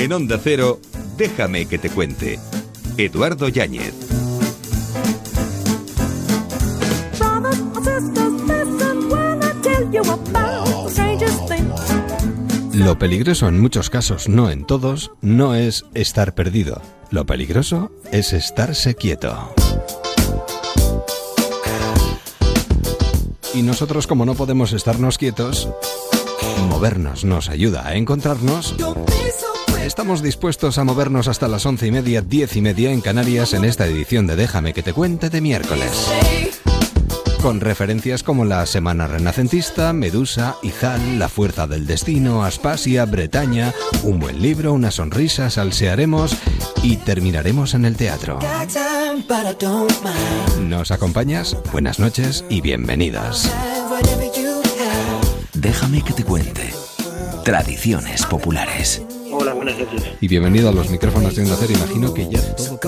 En Onda Cero, déjame que te cuente. Eduardo Yáñez. Lo peligroso en muchos casos, no en todos, no es estar perdido. Lo peligroso es estarse quieto. Y nosotros como no podemos estarnos quietos, movernos nos ayuda a encontrarnos. Estamos dispuestos a movernos hasta las once y media, diez y media en Canarias en esta edición de Déjame que te cuente de miércoles. Con referencias como la Semana Renacentista, Medusa, Izal, La Fuerza del Destino, Aspasia, Bretaña, un buen libro, una sonrisa, salsearemos y terminaremos en el teatro. ¿Nos acompañas? Buenas noches y bienvenidas. Déjame que te cuente. Tradiciones populares. Hola, buenas noches. Y bienvenido a los micrófonos de Onda Cero. Imagino que ya todo...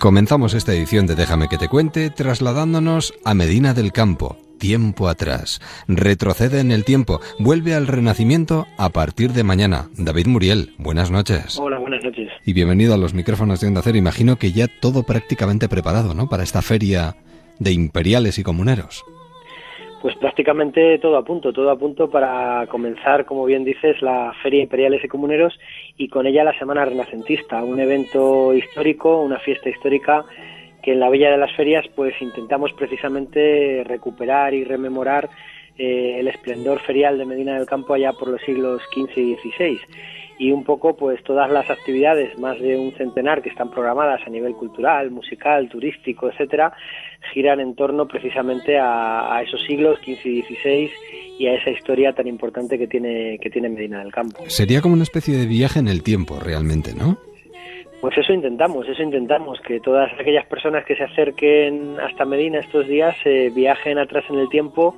Comenzamos esta edición de Déjame que te cuente trasladándonos a Medina del Campo, tiempo atrás. Retrocede en el tiempo, vuelve al renacimiento a partir de mañana. David Muriel, buenas noches. Hola, buenas noches. Y bienvenido a los micrófonos de Onda Cero. Imagino que ya todo prácticamente preparado, ¿no? Para esta feria de imperiales y comuneros. Pues prácticamente todo a punto, todo a punto para comenzar, como bien dices, la Feria Imperiales y Comuneros y con ella la Semana Renacentista, un evento histórico, una fiesta histórica que en la Villa de las Ferias pues intentamos precisamente recuperar y rememorar eh, el esplendor ferial de Medina del Campo allá por los siglos XV y XVI y un poco pues todas las actividades, más de un centenar que están programadas a nivel cultural, musical, turístico, etcétera, giran en torno precisamente a, a esos siglos XV y XVI y a esa historia tan importante que tiene que tiene Medina del Campo. Sería como una especie de viaje en el tiempo, realmente, ¿no? Pues eso intentamos, eso intentamos, que todas aquellas personas que se acerquen hasta Medina estos días eh, viajen atrás en el tiempo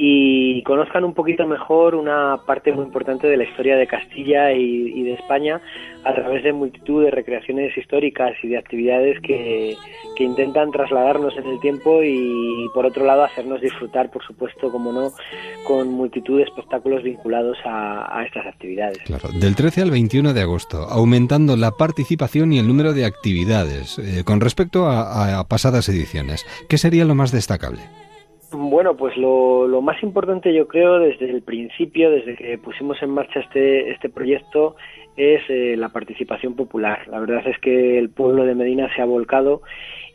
y conozcan un poquito mejor una parte muy importante de la historia de Castilla y, de España a través de multitud de recreaciones históricas y de actividades que, que intentan trasladarnos en el tiempo y por otro lado hacernos disfrutar, por supuesto, como no, con multitud de espectáculos vinculados a, a estas actividades. Claro, del 13 al 21 de agosto, aumentando la participación y el número de actividades eh, con respecto a, a pasadas ediciones. ¿Qué sería lo más destacable? Bueno, pues lo, más importante yo creo desde el principio, desde que pusimos en marcha este, este proyecto, es eh, la participación popular. La verdad es que el pueblo de Medina se ha volcado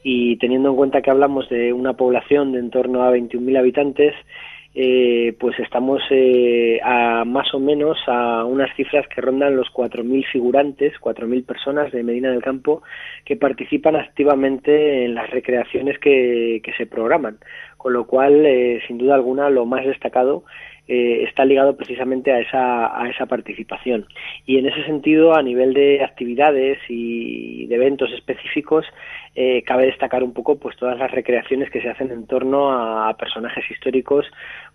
y teniendo en cuenta que hablamos de una población de en torno a 21.000 habitantes, eh, pues estamos eh, a más o menos a unas cifras que rondan los 4.000 figurantes, 4.000 personas de Medina del Campo que participan activamente en las recreaciones que, que se programan, con lo cual, eh, sin duda alguna, lo más destacado eh, está ligado precisamente a esa, a esa participación. Y en ese sentido, a nivel de actividades y de eventos específicos, eh, cabe destacar un poco pues todas las recreaciones que se hacen en torno a personajes históricos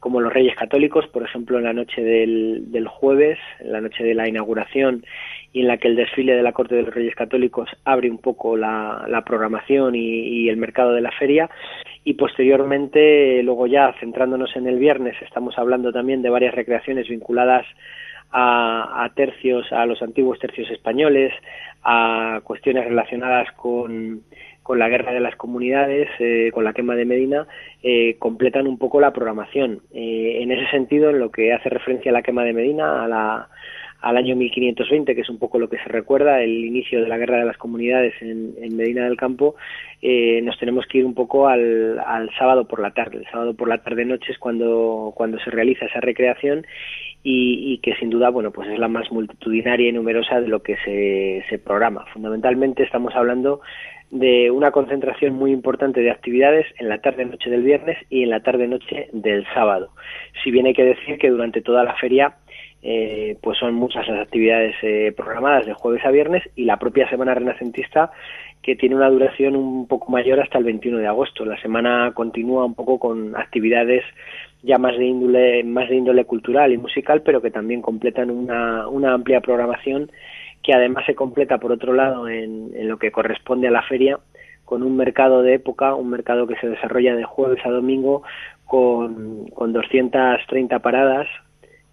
como los Reyes Católicos, por ejemplo, en la noche del, del jueves, en la noche de la inauguración y en la que el desfile de la Corte de los Reyes Católicos abre un poco la, programación y, el mercado de la feria y posteriormente, luego ya centrándonos en el viernes, estamos hablando también de varias recreaciones vinculadas a, a tercios, a los antiguos tercios españoles, a cuestiones relacionadas con, la guerra de las comunidades, eh, con la quema de Medina, eh, completan un poco la programación. Eh, en ese sentido, en lo que hace referencia a la quema de Medina, a la, al año 1520, que es un poco lo que se recuerda, el inicio de la guerra de las comunidades en, Medina del Campo, eh, nos tenemos que ir un poco al, al, sábado por la tarde. El sábado por la tarde noche es cuando, cuando se realiza esa recreación y, y, que sin duda, bueno, pues es la más multitudinaria y numerosa de lo que se, se programa. Fundamentalmente estamos hablando de una concentración muy importante de actividades en la tarde-noche del viernes y en la tarde-noche del sábado. Si bien hay que decir que durante toda la feria eh, pues son muchas las actividades eh, programadas de jueves a viernes y la propia Semana Renacentista que tiene una duración un poco mayor hasta el 21 de agosto. La semana continúa un poco con actividades ya más de índole, más de índole cultural y musical, pero que también completan una, una amplia programación que además se completa por otro lado en, en lo que corresponde a la feria con un mercado de época, un mercado que se desarrolla de jueves a domingo con, con 230 paradas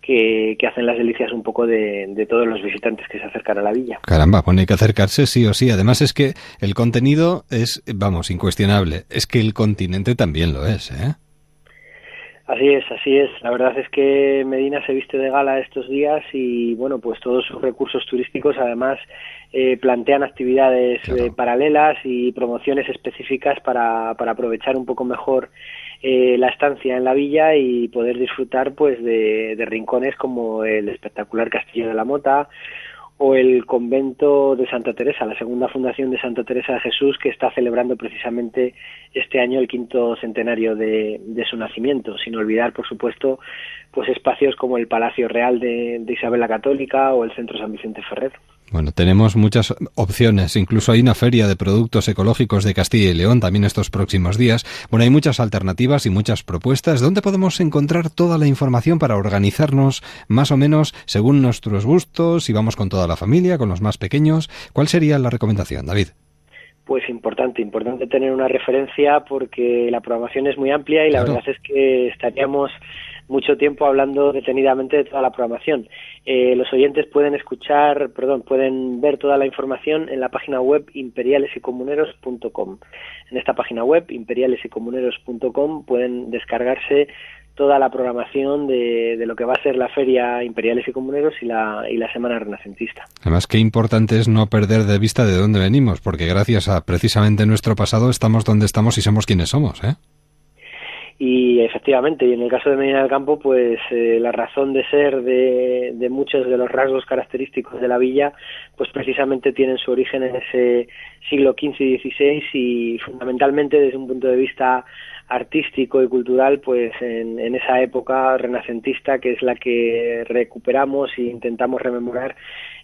que, que, hacen las delicias un poco de, de, todos los visitantes que se acercan a la villa. Caramba, pone hay que acercarse sí o sí. Además es que el contenido es, vamos, incuestionable. Es que el continente también lo es, ¿eh? Así es, así es. La verdad es que Medina se viste de gala estos días y, bueno, pues todos sus recursos turísticos además eh, plantean actividades claro. eh, paralelas y promociones específicas para, para aprovechar un poco mejor eh, la estancia en la villa y poder disfrutar pues de, rincones como el espectacular Castillo de la Mota o el convento de Santa Teresa, la segunda fundación de Santa Teresa de Jesús, que está celebrando precisamente este año el quinto centenario de, de su nacimiento, sin olvidar, por supuesto, pues espacios como el Palacio Real de, de Isabel la Católica o el Centro San Vicente Ferrer. Bueno, tenemos muchas opciones. Incluso hay una feria de productos ecológicos de Castilla y León también estos próximos días. Bueno, hay muchas alternativas y muchas propuestas. ¿Dónde podemos encontrar toda la información para organizarnos más o menos según nuestros gustos? Si vamos con toda la familia, con los más pequeños. ¿Cuál sería la recomendación, David? Pues importante, importante tener una referencia porque la programación es muy amplia y la claro. verdad es que estaríamos mucho tiempo hablando detenidamente de toda la programación. Eh, los oyentes pueden escuchar, perdón, pueden ver toda la información en la página web imperialesycomuneros.com. En esta página web imperialesycomuneros.com pueden descargarse toda la programación de, lo que va a ser la Feria Imperiales y Comuneros y la, y la Semana Renacentista. Además, qué importante es no perder de vista de dónde venimos, porque gracias a precisamente nuestro pasado estamos donde estamos y somos quienes somos, ¿eh? Y efectivamente y en el caso de Medina del Campo pues eh, la razón de ser de, de, muchos de los rasgos característicos de la villa pues precisamente tienen su origen en ese siglo XV y XVI y fundamentalmente desde un punto de vista artístico y cultural pues en, en esa época renacentista que es la que recuperamos e intentamos rememorar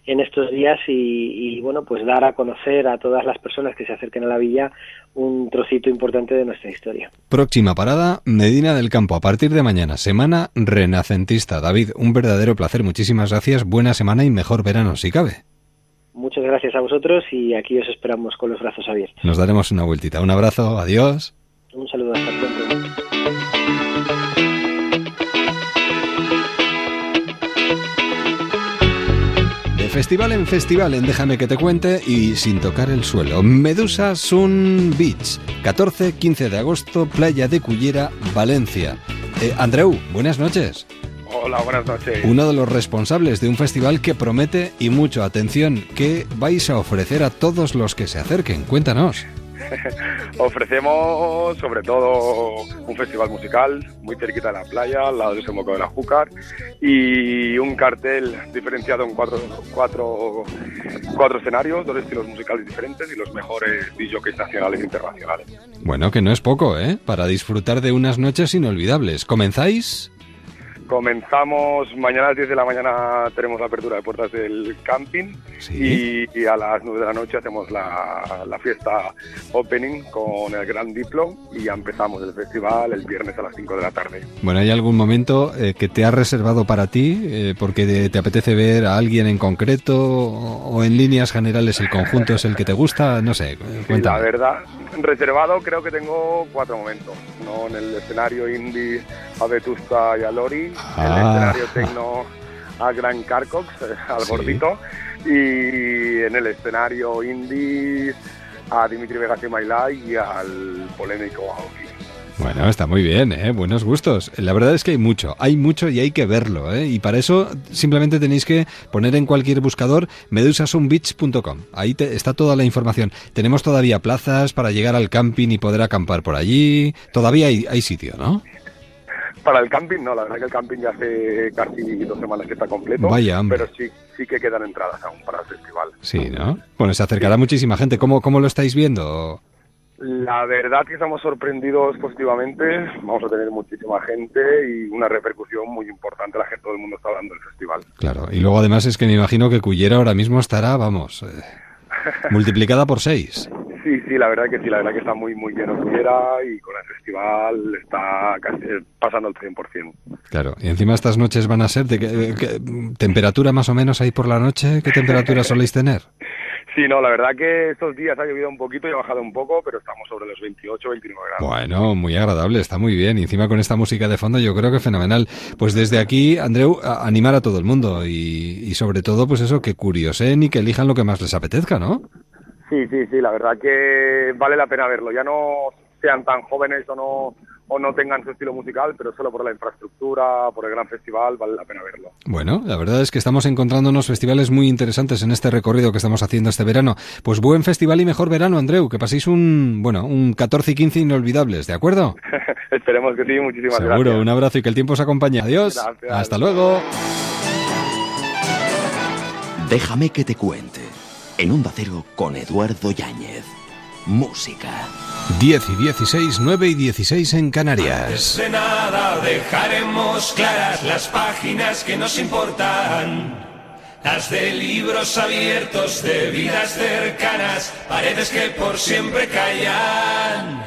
en estos días y, y, bueno pues dar a conocer a todas las personas que se acerquen a la villa un trocito importante de nuestra historia. Próxima parada, Medina del Campo, a partir de mañana, semana renacentista. David, un verdadero placer, muchísimas gracias, buena semana y mejor verano si cabe. Muchas gracias a vosotros y aquí os esperamos con los brazos abiertos. Nos daremos una vueltita. Un abrazo, adiós. Un saludo, hasta pronto. Festival en festival en Déjame que te cuente y sin tocar el suelo. Medusa Sun Beach, 14-15 de agosto, Playa de Cullera, Valencia. Eh, Andreu, buenas noches. Hola, buenas noches. Uno de los responsables de un festival que promete y mucho atención, ¿qué vais a ofrecer a todos los que se acerquen? Cuéntanos. Ofrecemos sobre todo un festival musical muy cerquita de la playa, al lado del desemboco de la Júcar, y un cartel diferenciado en cuatro, cuatro, cuatro escenarios, dos estilos musicales diferentes y los mejores DJs nacionales e internacionales. Bueno, que no es poco, ¿eh? Para disfrutar de unas noches inolvidables. ¿Comenzáis? Comenzamos mañana a las 10 de la mañana, tenemos la apertura de puertas del camping ¿Sí? y, y, a las 9 de la noche hacemos la, la, fiesta opening con el Gran Diplo y ya empezamos el festival el viernes a las 5 de la tarde. Bueno, ¿hay algún momento eh, que te has reservado para ti eh, porque te, te, apetece ver a alguien en concreto o en líneas generales el conjunto es el que te gusta? No sé, cuéntame. Sí, la verdad, reservado creo que tengo cuatro momentos, ¿no? En el escenario indie a Vetusta y a Lori, el escenario tecno a Gran Carcox, eh, al Sí. gordito, y en el escenario indie a Dimitri Vegas y Mailay y al polémico Aoki. Bueno, está muy bien, ¿eh? buenos gustos. La verdad es que hay mucho, hay mucho y hay que verlo. ¿eh? Y para eso simplemente tenéis que poner en cualquier buscador medusasunbeach.com. Ahí te, está toda la información. Tenemos todavía plazas para llegar al camping y poder acampar por allí. Todavía hay, hay sitio, ¿no? Para el camping, no, la verdad que el camping ya hace casi dos semanas que está completo. Vaya, hombre. Pero sí, sí que quedan entradas aún para el festival. Sí, ¿no? Bueno, se acercará muchísima gente. ¿Cómo, cómo lo estáis viendo? La verdad que estamos sorprendidos positivamente, vamos a tener muchísima gente y una repercusión muy importante, la gente, todo el mundo está hablando del festival. Claro, y luego además es que me imagino que Cullera ahora mismo estará, vamos, eh, multiplicada por seis. Sí, sí, la verdad que sí, la verdad que está muy muy lleno Cullera y con el festival está casi pasando el 100%. Claro, y encima estas noches van a ser de qué, qué- temperatura más o menos ahí por la noche, ¿qué temperatura soléis tener? Sí, no, la verdad que estos días ha llovido un poquito y ha bajado un poco, pero estamos sobre los 28, 29 grados. Bueno, muy agradable, está muy bien. Y encima con esta música de fondo yo creo que fenomenal. Pues desde aquí, Andreu, a- animar a todo el mundo y, y sobre todo, pues eso, que curiosen y que elijan lo que más les apetezca, ¿no? Sí, sí, sí, la verdad que vale la pena verlo. Ya no sean tan jóvenes o no o no tengan su estilo musical, pero solo por la infraestructura, por el gran festival, vale la pena verlo. Bueno, la verdad es que estamos encontrando unos festivales muy interesantes en este recorrido que estamos haciendo este verano. Pues buen festival y mejor verano, Andreu, que paséis un, bueno, un 14 y 15 inolvidables, ¿de acuerdo? Esperemos que sí, muchísimas Seguro, gracias. un abrazo y que el tiempo os acompañe. Adiós. Gracias. Hasta luego. Déjame que te cuente. En Onda Cero con Eduardo Yáñez. Música. 10 y 16, 9 y 16 en Canarias. de nada dejaremos claras las páginas que nos importan. Las de libros abiertos, de vidas cercanas, paredes que por siempre callan.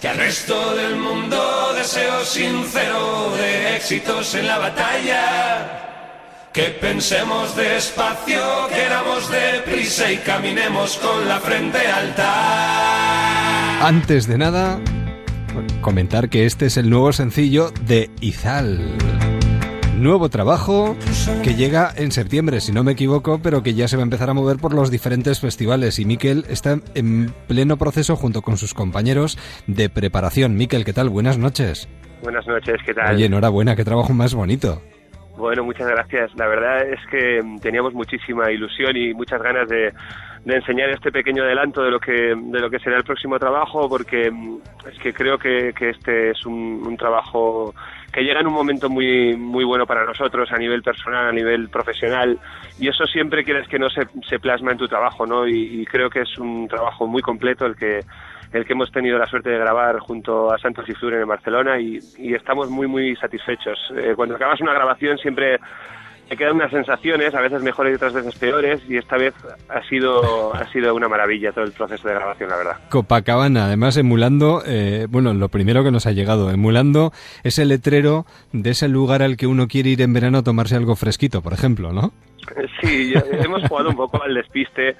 Que al resto del mundo deseo sincero de éxitos en la batalla. Que pensemos despacio, queramos deprisa y caminemos con la frente alta. Antes de nada, comentar que este es el nuevo sencillo de Izal. Nuevo trabajo que llega en septiembre, si no me equivoco, pero que ya se va a empezar a mover por los diferentes festivales. Y Miquel está en pleno proceso junto con sus compañeros de preparación. Miquel, ¿qué tal? Buenas noches. Buenas noches, ¿qué tal? Oye, enhorabuena, qué trabajo más bonito. Bueno, muchas gracias. La verdad es que teníamos muchísima ilusión y muchas ganas de, de enseñar este pequeño adelanto de lo que de lo que será el próximo trabajo, porque mm, es que creo que, que este es un, un trabajo que llega en un momento muy muy bueno para nosotros a nivel personal, a nivel profesional, y eso siempre quieres que no se, se plasma en tu trabajo, ¿no? Y, y creo que es un trabajo muy completo el que el que hemos tenido la suerte de grabar junto a Santos y Fluren en Barcelona y, y estamos muy muy satisfechos. Eh, cuando acabas una grabación siempre te quedan unas sensaciones, a veces mejores y otras veces peores, y esta vez ha sido ha sido una maravilla todo el proceso de grabación, la verdad. Copacabana, además emulando, eh, bueno, lo primero que nos ha llegado, emulando ese letrero de ese lugar al que uno quiere ir en verano a tomarse algo fresquito, por ejemplo, ¿no? Sí, hemos jugado un poco al despiste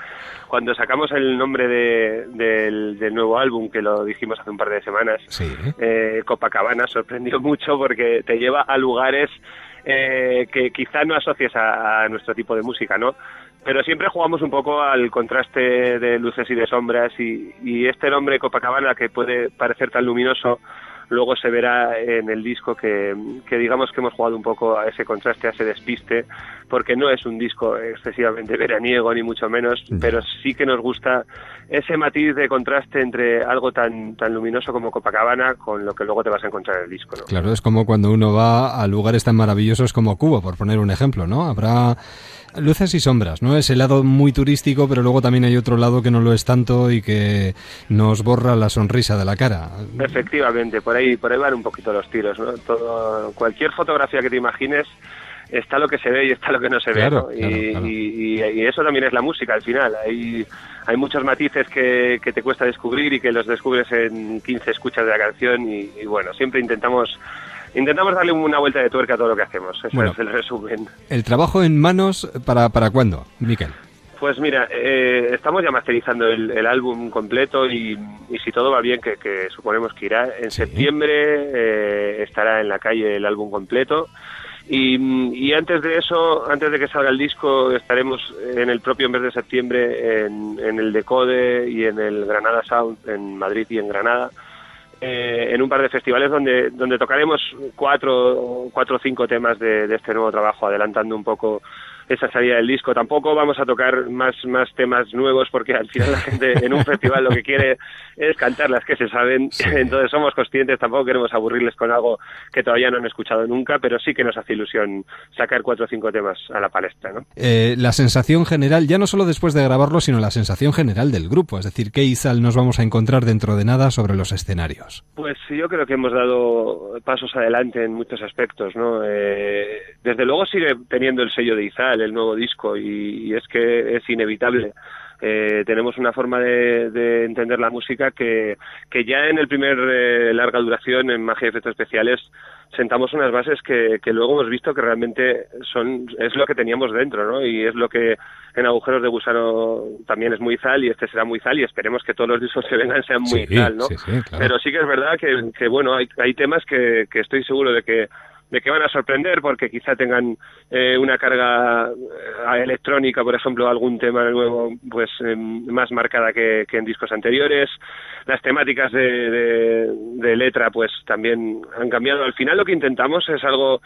cuando sacamos el nombre de- del, del nuevo álbum, que lo dijimos hace un par de semanas. Sí. eh, Copacabana sorprendió mucho porque te lleva a lugares eh, que quizá no asocies a, nuestro tipo de música, ¿no? Pero siempre jugamos un poco al contraste de luces y de sombras y, y este nombre Copacabana que puede parecer tan luminoso luego se verá en el disco que, que digamos que hemos jugado un poco a ese contraste, a ese despiste, porque no es un disco excesivamente veraniego ni mucho menos, pero sí que nos gusta ese matiz de contraste entre algo tan, tan luminoso como Copacabana con lo que luego te vas a encontrar en el disco, ¿no? Claro, es como cuando uno va a lugares tan maravillosos como Cuba, por poner un ejemplo, ¿no? Habrá luces y sombras, ¿no? Ese lado muy turístico, pero luego también hay otro lado que no lo es tanto y que nos borra la sonrisa de la cara. Efectivamente, por ahí, por ahí van un poquito los tiros, ¿no? Todo, cualquier fotografía que te imagines está lo que se ve y está lo que no se Claro, ve, ¿no? claro, y, claro. y- y- eso también es la música al final. Hay, hay muchos matices que, que te cuesta descubrir y que los descubres en 15 escuchas de la canción y, y bueno, siempre intentamos intentamos darle una vuelta de tuerca a todo lo que hacemos. Ese Bueno. es el resumen. ¿El trabajo en manos para, para cuándo, Miquel? Pues mira, eh, estamos ya masterizando el, el álbum completo y, y si todo va bien, que, que suponemos que irá, en septiembre eh, estará en la calle el álbum completo. Y, y antes de eso, antes de que salga el disco, estaremos en el propio mes de septiembre en, en el Decode y en el Granada Sound en Madrid y en Granada. Eh, en un par de festivales donde, donde tocaremos cuatro, cuatro o cinco temas de, de este nuevo trabajo, adelantando un poco esa salida del disco. Tampoco vamos a tocar más, más temas nuevos porque al final la gente en un festival lo que quiere es cantar las que se saben. Entonces somos conscientes, tampoco queremos aburrirles con algo que todavía no han escuchado nunca, pero sí que nos hace ilusión sacar cuatro o cinco temas a la palestra. ¿no? Eh, la sensación general, ya no solo después de grabarlo, sino la sensación general del grupo, es decir, ¿qué Izal nos vamos a encontrar dentro de nada sobre los escenarios? Pues yo creo que hemos dado pasos adelante en muchos aspectos, ¿no? Eh, desde luego sigue teniendo el sello de Izal, el nuevo disco, y, es que es inevitable. Eh, tenemos una forma de, entender la música que, que ya en el primer eh, larga duración en Magia y Efectos Especiales sentamos unas bases que, que, luego hemos visto que realmente son es lo que teníamos dentro, ¿no? Y es lo que en Agujeros de Gusano también es muy zal y este será muy zal y esperemos que todos los discos que vengan sean muy zal, ¿no? Pero sí que es verdad que, que bueno, hay, hay temas que, que estoy seguro de que de que van a sorprender porque quizá tengan eh, una carga eh, electrónica, por ejemplo, algún tema nuevo pues em, más marcada que, en discos anteriores. Las temáticas de, de, letra pues también han cambiado. Al final lo que intentamos es algo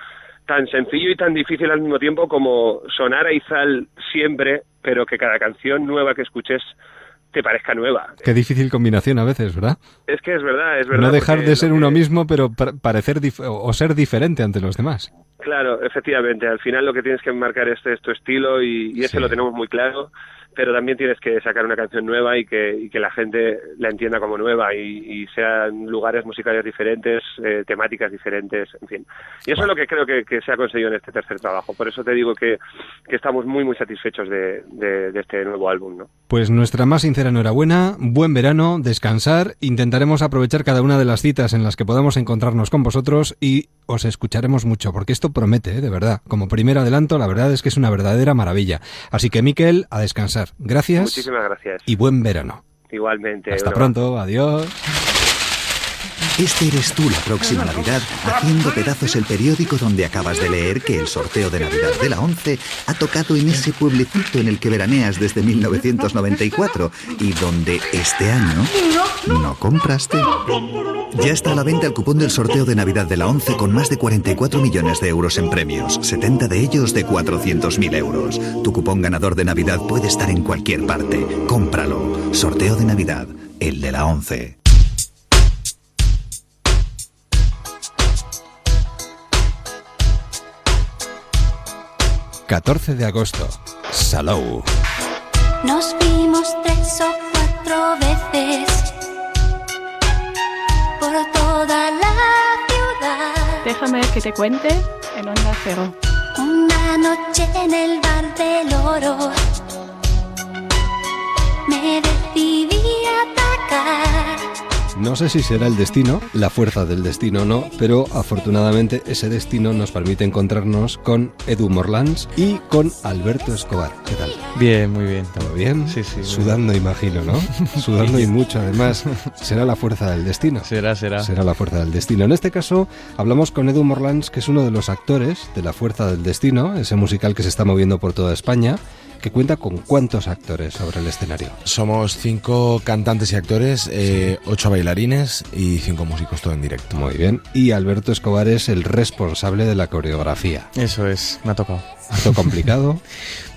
tan sencillo y tan difícil al mismo tiempo como sonar a Izal siempre, pero que cada canción nueva que escuches te parezca nueva. Qué difícil combinación a veces, ¿verdad? Es que es verdad, es verdad. No dejar de ser uno mismo, pero parecer o ser diferente ante los demás. Claro, efectivamente. Al final lo que tienes que marcar este es tu estilo y, y ese lo tenemos muy claro pero también tienes que sacar una canción nueva y que, que la gente la entienda como nueva y, sean lugares musicales diferentes, eh, temáticas diferentes, en fin. Y eso es lo que creo que, se ha conseguido en este tercer trabajo. Por eso te digo que, estamos muy, muy satisfechos de, de, este nuevo álbum. ¿no? Pues nuestra más sincera enhorabuena, buen verano, descansar, intentaremos aprovechar cada una de las citas en las que podamos encontrarnos con vosotros y os escucharemos mucho, porque esto promete, ¿eh? de verdad. Como primer adelanto, la verdad es que es una verdadera maravilla. Así que, Miquel, a descansar. Gracias. Muchísimas gracias. Y buen verano. Igualmente. Hasta pronto. Adiós. Este eres tú la próxima Navidad haciendo pedazos el periódico donde acabas de leer que el sorteo de Navidad de la 11 ha tocado en ese pueblecito en el que veraneas desde 1994 y donde este año no compraste. Ya está a la venta el cupón del sorteo de Navidad de la 11 con más de 44 millones de euros en premios, 70 de ellos de 400.000 euros. Tu cupón ganador de Navidad puede estar en cualquier parte. Cómpralo. Sorteo de Navidad, el de la 11. 14 de agosto, Salou. Nos vimos tres o cuatro veces por toda la ciudad. Déjame que te cuente en Onda Cero. Una noche en el bar del oro me decidí a atacar no sé si será el destino, la fuerza del destino o no, pero afortunadamente ese destino nos permite encontrarnos con Edu Morlans y con Alberto Escobar. ¿Qué tal? Bien, muy bien. ¿Todo bien? Sí, sí. Sudando, imagino, ¿no? Sudando y mucho, además. Será la fuerza del destino. Será, será. Será la fuerza del destino. En este caso, hablamos con Edu Morlans, que es uno de los actores de La Fuerza del Destino, ese musical que se está moviendo por toda España que cuenta con cuántos actores sobre el escenario. Somos cinco cantantes y actores, eh, ocho bailarines y cinco músicos, todo en directo. Muy bien. Y Alberto Escobar es el responsable de la coreografía. Eso es, me ha tocado. ¿Harto complicado?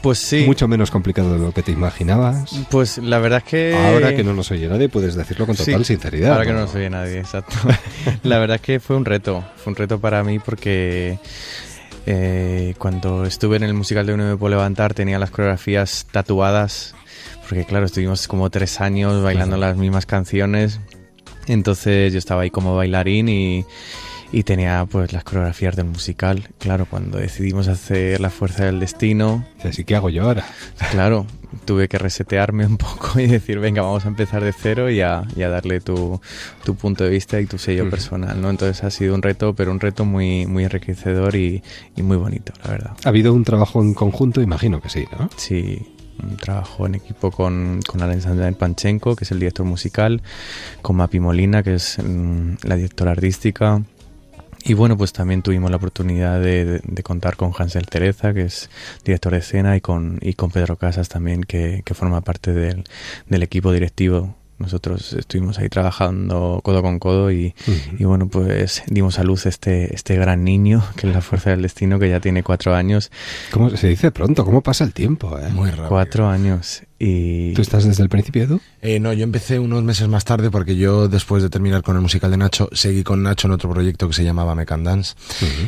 pues sí. Mucho menos complicado de lo que te imaginabas. Pues la verdad es que... Ahora que no nos oye nadie, puedes decirlo con total sinceridad. Ahora que no nos oye nadie, exacto. la verdad es que fue un reto. Fue un reto para mí porque eh, cuando estuve en el musical de Uno me puedo levantar tenía las coreografías tatuadas, porque claro, estuvimos como tres años bailando las mismas canciones, entonces yo estaba ahí como bailarín y, y tenía pues las coreografías del musical. Claro, cuando decidimos hacer La Fuerza del Destino... Así que hago yo ahora. Claro, tuve que resetearme un poco y decir, venga, vamos a empezar de cero y a, darle tu, tu, punto de vista y tu sello personal, ¿no? Entonces ha sido un reto, pero un reto muy, muy enriquecedor y, y muy bonito, la verdad. ¿Ha habido un trabajo en conjunto? Imagino que sí, ¿no? Sí, un trabajo en equipo con, con Alexander Panchenko, que es el director musical, con Mapi Molina, que es mm, la directora artística, y bueno, pues también tuvimos la oportunidad de, contar con Hansel Tereza, que es director de escena, y con, y con Pedro Casas también, que, forma parte del, equipo directivo nosotros estuvimos ahí trabajando codo con codo y, y, bueno, pues dimos a luz este, este gran niño, que es la fuerza del destino, que ya tiene cuatro años. ¿Cómo se dice pronto? ¿Cómo pasa el tiempo? Eh? Muy rápido. Cuatro años. Y... ¿Tú estás desde el principio, Edu? Eh, no, yo empecé unos meses más tarde porque yo después de terminar con el musical de Nacho, seguí con Nacho en otro proyecto que se llamaba Mecan Dance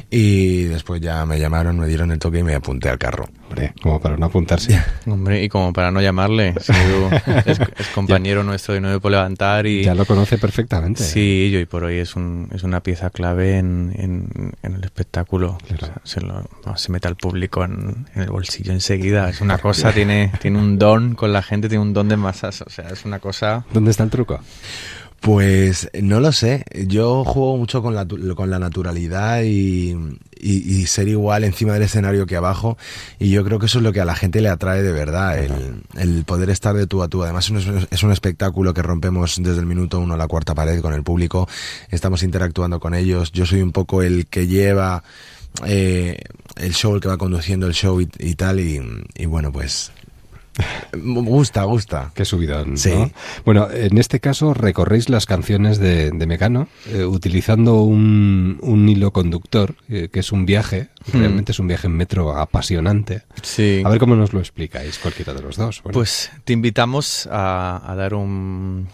y después ya me llamaron, me dieron el toque y me apunté al carro. Hombre, como para no apuntarse. Hombre, y como para no llamarle. Edu es, es, compañero nuestro de Nueve por Levantar y... Ya lo conoce perfectamente. Sí, yo y por hoy es, un, es una pieza clave en, en, en el espectáculo. Claro. O sea, se, lo, se mete al público en, en, el bolsillo enseguida. Es una cosa, tiene, tiene un don con la gente, tiene un don de masas. O sea, es una cosa... ¿Dónde está el truco? Pues no lo sé. Yo juego mucho con la, con la naturalidad y, y, y, ser igual encima del escenario que abajo. Y yo creo que eso es lo que a la gente le atrae de verdad, el, el poder estar de tú a tú. Además es un, es un espectáculo que rompemos desde el minuto uno a la cuarta pared con el público. Estamos interactuando con ellos. Yo soy un poco el que lleva eh, el show, el que va conduciendo el show y, y tal. Y, y bueno, pues Gusta, gusta. Qué subidón. ¿no? Sí. Bueno, en este caso recorréis las canciones de, de Mecano eh, utilizando un, un, hilo conductor, eh, que es un viaje, mm. realmente es un viaje en metro apasionante. Sí. A ver cómo nos lo explicáis, cualquiera de los dos. Bueno. Pues te invitamos a, a dar un,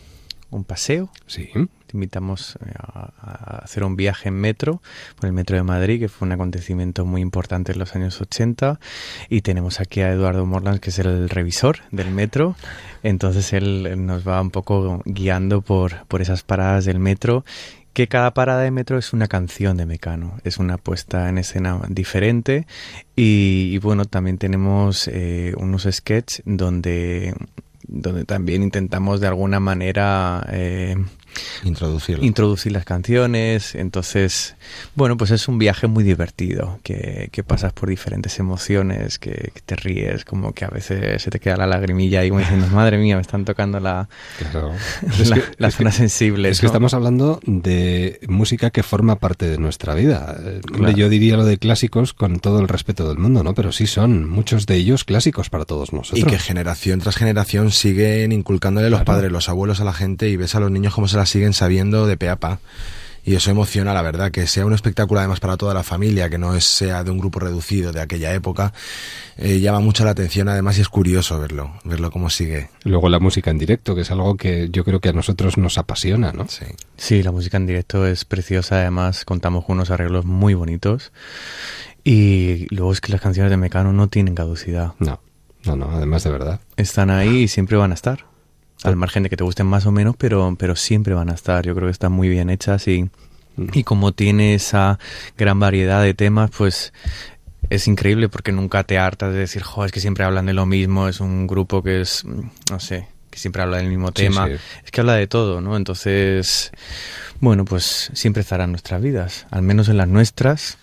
un paseo. Sí te invitamos a, a, hacer un viaje en metro por el metro de Madrid, que fue un acontecimiento muy importante en los años 80. Y tenemos aquí a Eduardo Morland, que es el revisor del metro. Entonces él, él nos va un poco guiando por, por esas paradas del metro que cada parada de metro es una canción de Mecano, es una puesta en escena diferente y, y bueno, también tenemos eh, unos sketches donde, donde también intentamos de alguna manera eh, Introducir. introducir las canciones. Entonces, bueno, pues es un viaje muy divertido, que, que pasas por diferentes emociones, que, que, te ríes, como que a veces se te queda la lagrimilla y como diciendo, madre mía, me están tocando la, claro. la, que, la zona sensible. Es ¿no? que estamos hablando de música que forma parte de nuestra vida. Claro. Yo diría lo de clásicos con todo el respeto del mundo, ¿no? Pero sí son muchos de ellos clásicos para todos nosotros. Y que generación tras generación siguen inculcándole los claro. padres, los abuelos a la gente y ves a los niños cómo se la siguen sabiendo de peapa. Y eso emociona, la verdad, que sea un espectáculo además para toda la familia, que no es, sea de un grupo reducido de aquella época, eh, llama mucho la atención además y es curioso verlo, verlo cómo sigue. Luego la música en directo, que es algo que yo creo que a nosotros nos apasiona, ¿no? Sí. Sí, la música en directo es preciosa, además contamos con unos arreglos muy bonitos y luego es que las canciones de Mecano no tienen caducidad. No, no, no, además de verdad. Están ahí y siempre van a estar al margen de que te gusten más o menos, pero, pero siempre van a estar. Yo creo que están muy bien hechas y, y como tiene esa gran variedad de temas, pues es increíble porque nunca te hartas de decir, jo, es que siempre hablan de lo mismo, es un grupo que es, no sé, que siempre habla del mismo tema. Sí, sí. Es que habla de todo, ¿no? Entonces, bueno, pues siempre estarán nuestras vidas, al menos en las nuestras.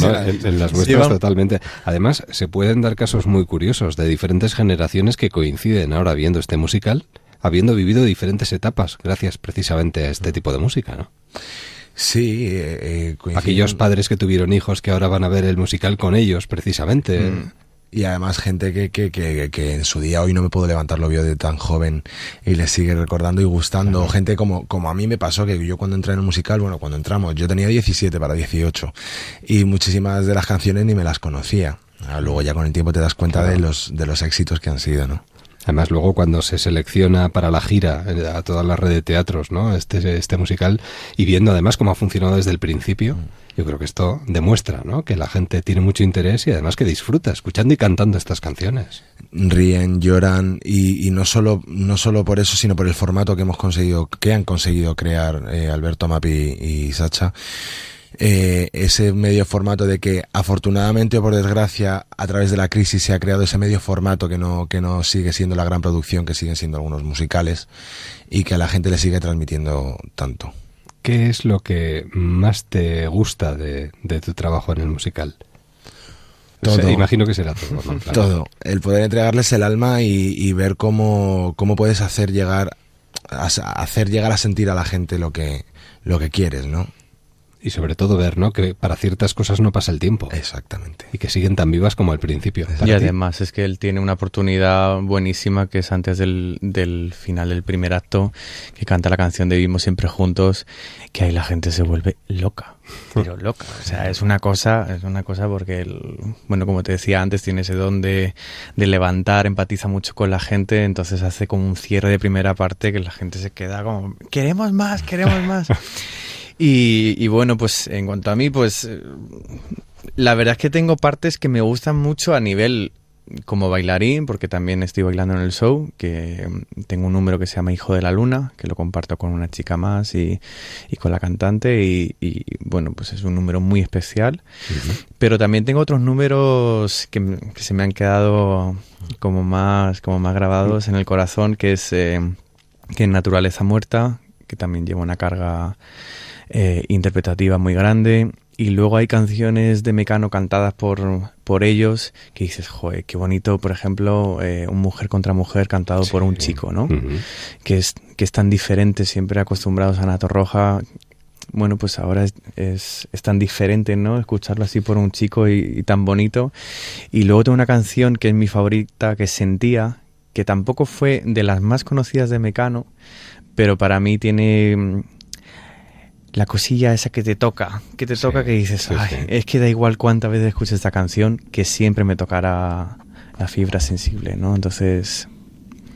No, en, en, las nuestras totalmente. Además, se pueden dar casos muy curiosos de diferentes generaciones que coinciden ahora viendo este musical, habiendo vivido diferentes etapas, gracias precisamente a este tipo de música, ¿no? Sí, eh, eh, aquellos padres que tuvieron hijos que ahora van a ver el musical con ellos, precisamente. Mm y además gente que, que, que, que, en su día hoy no me puedo levantar lo vio de tan joven y le sigue recordando y gustando. Ajá. Gente como, como a mí me pasó, que yo cuando entré en el musical, bueno, cuando entramos, yo tenía 17 para 18 y muchísimas de las canciones ni me las conocía. Luego ya con el tiempo te das cuenta claro. de, los, de los éxitos que han sido, ¿no? Además, luego cuando se selecciona para la gira eh, a toda la red de teatros, ¿no? Este, este musical, y viendo además cómo ha funcionado desde el principio, yo creo que esto demuestra, ¿no? Que la gente tiene mucho interés y además que disfruta escuchando y cantando estas canciones. Ríen, lloran, y, y no solo, no solo por eso, sino por el formato que hemos conseguido, que han conseguido crear eh, Alberto Mapi y Sacha eh, ese medio formato de que afortunadamente o por desgracia a través de la crisis se ha creado ese medio formato que no, que no sigue siendo la gran producción que siguen siendo algunos musicales y que a la gente le sigue transmitiendo tanto. ¿Qué es lo que más te gusta de, de tu trabajo en el musical? Todo. O sea, imagino que será todo. ¿no? Claro. Todo. El poder entregarles el alma y, y ver cómo, cómo puedes hacer llegar a, hacer llegar a sentir a la gente lo que, lo que quieres, ¿no? Y sobre todo ver, ¿no? Que para ciertas cosas no pasa el tiempo. Exactamente. Y que siguen tan vivas como al principio. Y además es que él tiene una oportunidad buenísima que es antes del, del final del primer acto, que canta la canción de Vivimos siempre juntos, que ahí la gente se vuelve loca. Pero loca. O sea, es una cosa, es una cosa porque, el, bueno, como te decía antes, tiene ese don de, de levantar, empatiza mucho con la gente, entonces hace como un cierre de primera parte que la gente se queda como, queremos más, queremos más. Y, y, bueno, pues en cuanto a mí, pues eh, la verdad es que tengo partes que me gustan mucho a nivel como bailarín, porque también estoy bailando en el show, que mm, tengo un número que se llama Hijo de la Luna, que lo comparto con una chica más y, y con la cantante, y, y, bueno, pues es un número muy especial. Uh -huh. Pero también tengo otros números que, que, se me han quedado como más, como más grabados uh -huh. en el corazón, que es eh, que en Naturaleza Muerta, que también lleva una carga eh, interpretativa muy grande. Y luego hay canciones de Mecano cantadas por, por ellos que dices, joder, qué bonito, por ejemplo, eh, un mujer contra mujer cantado sí. por un chico, ¿no? Uh -huh. que, es, que es tan diferente, siempre acostumbrados a Nato Roja. Bueno, pues ahora es, es, es, tan diferente, ¿no? Escucharlo así por un chico y, y tan bonito. Y luego tengo una canción que es mi favorita, que Sentía, que tampoco fue de las más conocidas de Mecano, pero para mí tiene la cosilla esa que te toca, que te sí, toca que dices, sí, Ay, sí. es que da igual cuántas veces escuches esta canción, que siempre me tocará la fibra sensible, ¿no? Entonces,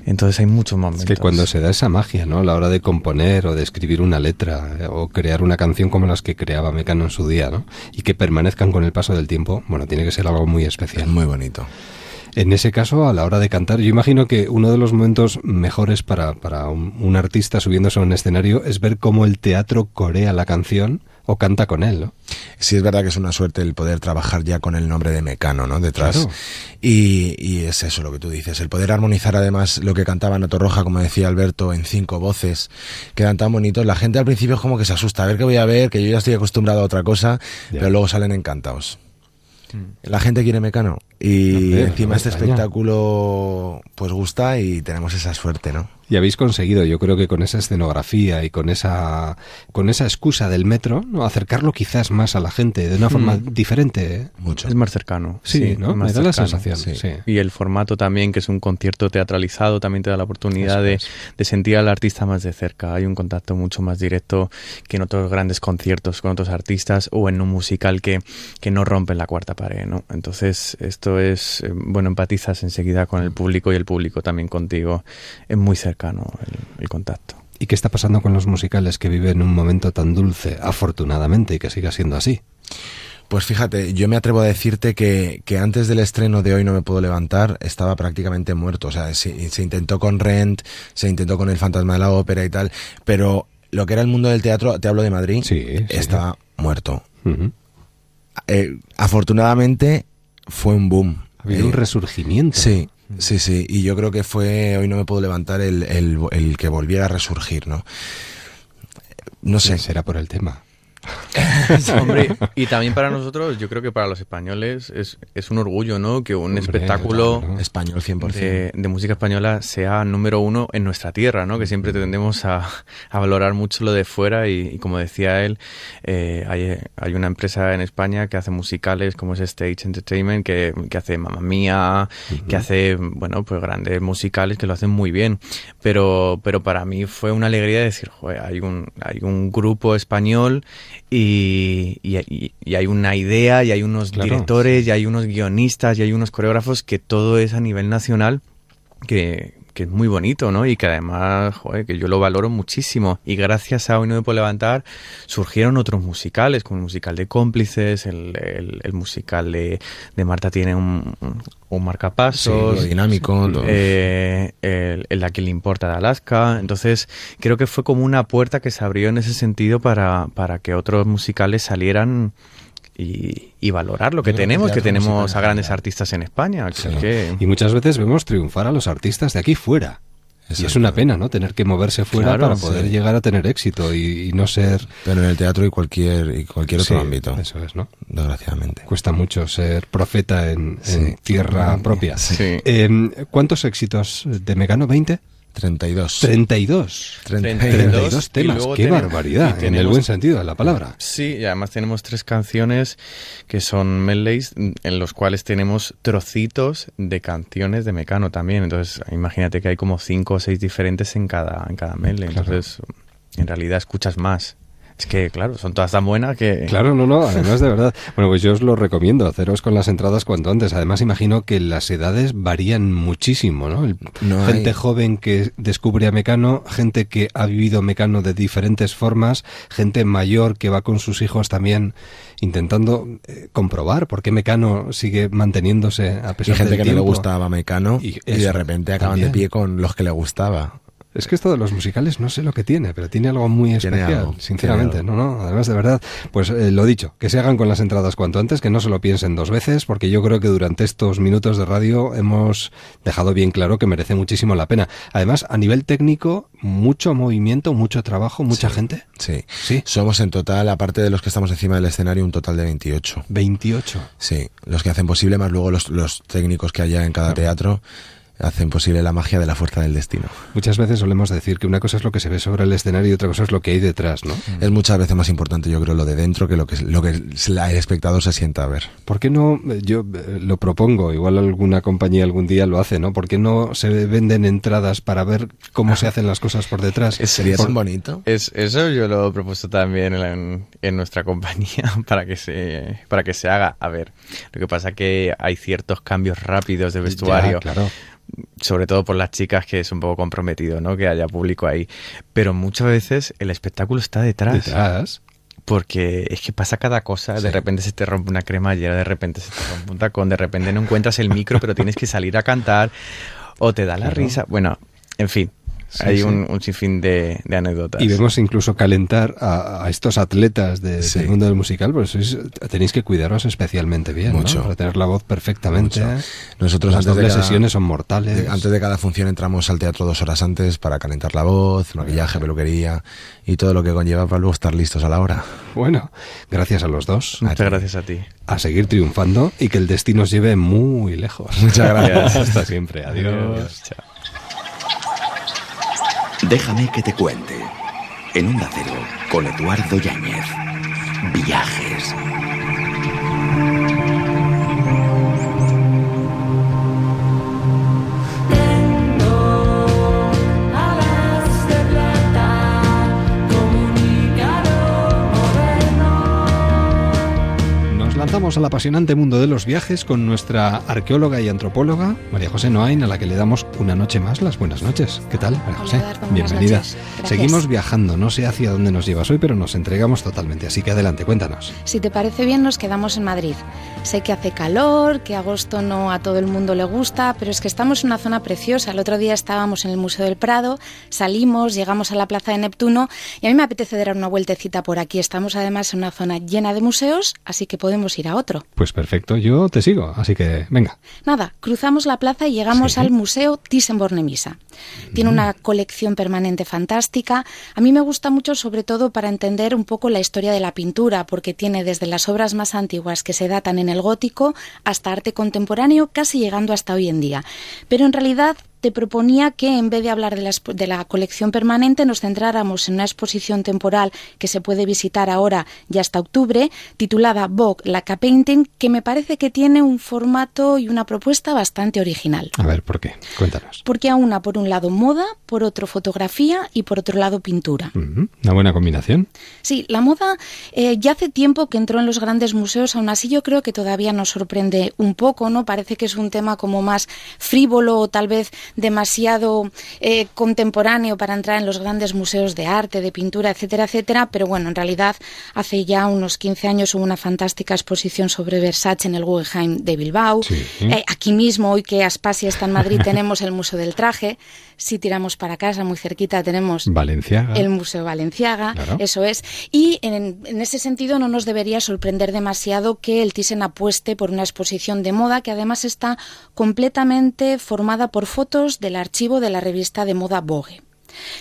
entonces hay muchos momentos. Es que cuando se da esa magia, ¿no? A la hora de componer o de escribir una letra eh, o crear una canción como las que creaba Mecano en su día, ¿no? Y que permanezcan con el paso del tiempo, bueno, tiene que ser algo muy especial. Muy bonito. En ese caso, a la hora de cantar, yo imagino que uno de los momentos mejores para, para un, un, artista subiéndose a un escenario es ver cómo el teatro corea la canción o canta con él, ¿no? Sí, es verdad que es una suerte el poder trabajar ya con el nombre de Mecano, ¿no? Detrás. Claro. Y, y, es eso lo que tú dices, el poder armonizar además lo que cantaba Nato Roja, como decía Alberto, en cinco voces, quedan tan bonitos. La gente al principio es como que se asusta, a ver qué voy a ver, que yo ya estoy acostumbrado a otra cosa, ya. pero luego salen encantados. La gente quiere Mecano y no, encima no este espectáculo pues gusta y tenemos esa suerte, ¿no? Y habéis conseguido, yo creo que con esa escenografía y con esa con esa excusa del metro, ¿no? acercarlo quizás más a la gente de una forma mm. diferente. ¿eh? Mucho. Es más cercano. Sí, sí ¿no? Me da cercano, la sensación. Sí. Sí. Y el formato también, que es un concierto teatralizado, también te da la oportunidad de, de, sentir al artista más de cerca. Hay un contacto mucho más directo que en otros grandes conciertos con otros artistas o en un musical que, que no rompen la cuarta pared, ¿no? Entonces, esto es, eh, bueno, empatizas enseguida con el público y el público también contigo. Es muy cercano cercano el, el, contacto. ¿Y qué está pasando con los musicales que viven un momento tan dulce, afortunadamente, y que siga siendo así? Pues fíjate, yo me atrevo a decirte que, que, antes del estreno de Hoy No Me Puedo Levantar estaba prácticamente muerto. O sea, se, se, intentó con Rent, se intentó con El Fantasma de la Ópera y tal, pero lo que era el mundo del teatro, te hablo de Madrid, sí, estaba sí. muerto. Uh -huh. eh, afortunadamente fue un boom. Había eh, un resurgimiento. Sí, Sí, sí, y yo creo que fue Hoy no me puedo levantar el, el, el que volviera a resurgir, ¿no? No sé. Será por el tema. Hombre, y también para nosotros, yo creo que para los españoles es, es un orgullo, ¿no? Que un Hombre, espectáculo claro, español 100%. De, de, música española sea número uno en nuestra tierra, ¿no? Que siempre tendemos a, a valorar mucho lo de fuera y, y como decía él, eh, hay, hay, una empresa en España que hace musicales como es Stage Entertainment, que, que hace Mamma Mía, uh -huh. que hace, bueno, pues grandes musicales que lo hacen muy bien. Pero, pero para mí fue una alegría decir, joder, hay un, hay un grupo español y, y, y, hay una idea, y hay unos claro, directores, y hay unos guionistas, y hay unos coreógrafos, que todo es a nivel nacional, que, que es muy bonito, ¿no? Y que además, joder, que yo lo valoro muchísimo. Y gracias a Hoy No Me Puedo Levantar surgieron otros musicales, como el musical de Cómplices, el, el, el musical de, de, Marta tiene un, un marcapasos. Sí, dinámico. Eh, el, el, La que le importa de Alaska. Entonces, creo que fue como una puerta que se abrió en ese sentido para, para que otros musicales salieran y, y, valorar lo que tenemos, que tenemos a grandes artistas en España. Sí. Que... Y muchas veces vemos triunfar a los artistas de aquí fuera. Exacto. Y es una pena, ¿no? Tener que moverse fuera claro, para poder sí. llegar a tener éxito y, y, no ser... Pero en el teatro y cualquier, y cualquier otro sí, ámbito. Eso es, ¿no? Desgraciadamente. Cuesta mucho ser profeta en, en tierra propia. Eh, ¿Cuántos éxitos de Mecano? ¿20? 32. 32. 32, temas. Qué barbaridad, en el buen sentido de la palabra. Sí, y además tenemos tres canciones que son medleys en los cuales tenemos trocitos de canciones de Mecano también. Entonces, imagínate que hay como cinco o seis diferentes en cada, en cada medley. Entonces, en realidad escuchas más. Es que, claro, son todas tan buenas que... Claro, no, no, además de verdad. Bueno, pues yo os lo recomiendo, haceros con las entradas cuanto antes. Además, imagino que las edades varían muchísimo, ¿no? gente joven que descubre a Mecano, gente que ha vivido Mecano de diferentes formas, gente mayor que va con sus hijos también intentando eh, comprobar por qué Mecano sigue manteniéndose a pesar y gente que no le gustaba Mecano y, de repente acaban de pie con los que le gustaba. Es que esto de los musicales no sé lo que tiene, pero tiene algo muy especial, sinceramente. No, no, además de verdad, pues eh, lo dicho, que se hagan con las entradas cuanto antes, que no se lo piensen dos veces, porque yo creo que durante estos minutos de radio hemos dejado bien claro que merece muchísimo la pena. Además, a nivel técnico, mucho movimiento, mucho trabajo, mucha gente. Sí. sí. Somos en total, aparte de los que estamos encima del escenario, un total de 28. 28. Sí, los que hacen posible, más luego los, los técnicos que haya en cada teatro hacen posible la magia de la fuerza del destino. Muchas veces solemos decir que una cosa es lo que se ve sobre el escenario y otra cosa es lo que hay detrás, ¿no? Es muchas veces más importante, yo creo, lo de dentro que lo que, lo que el espectador se sienta a ver. ¿Por qué no, yo eh, lo propongo, igual alguna compañía algún día lo hace, ¿no? ¿Por qué no se venden entradas para ver cómo se hacen las cosas por detrás? Sería tan bonito. Es, eso yo lo he propuesto también en, en, nuestra compañía para que, se, para que se haga. A ver, lo que pasa que hay ciertos cambios rápidos de vestuario. claro sobre todo por las chicas que es un poco comprometido, ¿no? Que haya público ahí. Pero muchas veces el espectáculo está detrás. Detrás. Porque es que pasa cada cosa, de repente se te rompe una cremallera, de repente se te rompe un tacón, de repente no encuentras el micro, pero tienes que salir a cantar, o te da la risa. Bueno, en fin, hay Un, sinfín de, anécdotas. Y vemos incluso calentar a, estos atletas del mundo del musical, pues tenéis que cuidaros especialmente bien, Mucho. Para tener la voz perfectamente. Nosotros Las antes de cada, sesiones son mortales. antes de cada función entramos al teatro dos horas antes para calentar la voz, maquillaje, peluquería y todo lo que conlleva para luego estar listos a la hora. Bueno, gracias a los dos. Muchas gracias a ti. A seguir triunfando y que el destino os lleve muy lejos. Muchas gracias. Hasta siempre. Adiós. Chao. Déjame que te cuente. En un Cero, con Eduardo Yáñez. Viajes. Al apasionante mundo de los viajes con nuestra arqueóloga y antropóloga, María José Noain, a la que le damos una noche más las buenas noches. ¿Qué tal, María José? Bienvenida. Seguimos viajando, no sé hacia dónde nos llevas hoy, pero nos entregamos totalmente, así que adelante, cuéntanos. Si te parece bien, nos quedamos en Madrid. Sé que hace calor, que agosto no a todo el mundo le gusta, pero es que estamos en una zona preciosa. El otro día estábamos en el Museo del Prado, salimos, llegamos a la Plaza de Neptuno y a mí me apetece dar una vueltecita por aquí. Estamos además en una zona llena de museos, así que podemos ir a otro. Pues perfecto, yo te sigo, así que venga. Nada, cruzamos la plaza y llegamos al Museo Thyssen-Bornemisza. Tiene una colección permanente fantástica. A mí me gusta mucho sobre todo para entender un poco la historia de la pintura, porque tiene desde las obras más antiguas que se datan en el gótico hasta arte contemporáneo, casi llegando hasta hoy en día. Pero en realidad te proponía que en vez de hablar de la, de la, colección permanente nos centráramos en una exposición temporal que se puede visitar ahora ya hasta octubre, titulada Vogue, la Painting, que me parece que tiene un formato y una propuesta bastante original. A ver, ¿por qué? Cuéntanos. Porque aúna por un lado moda, por otro fotografía y por otro lado pintura. Una buena combinación. Sí, la moda eh, ya hace tiempo que entró en los grandes museos, aún así yo creo que todavía nos sorprende un poco, ¿no? Parece que es un tema como más frívolo o tal vez demasiado eh, contemporáneo para entrar en los grandes museos de arte, de pintura, etcétera, etcétera, pero bueno, en realidad hace ya unos 15 años hubo una fantástica exposición sobre Versace en el Guggenheim de Bilbao. Eh, aquí mismo, hoy que Aspasia está en Madrid, tenemos el Museo del Traje. Si tiramos para casa, muy cerquita, tenemos el Museo Valenciaga, eso es. Y en, en, ese sentido no nos debería sorprender demasiado que el Thyssen apueste por una exposición de moda que además está completamente formada por fotos del archivo de la revista de moda Vogue.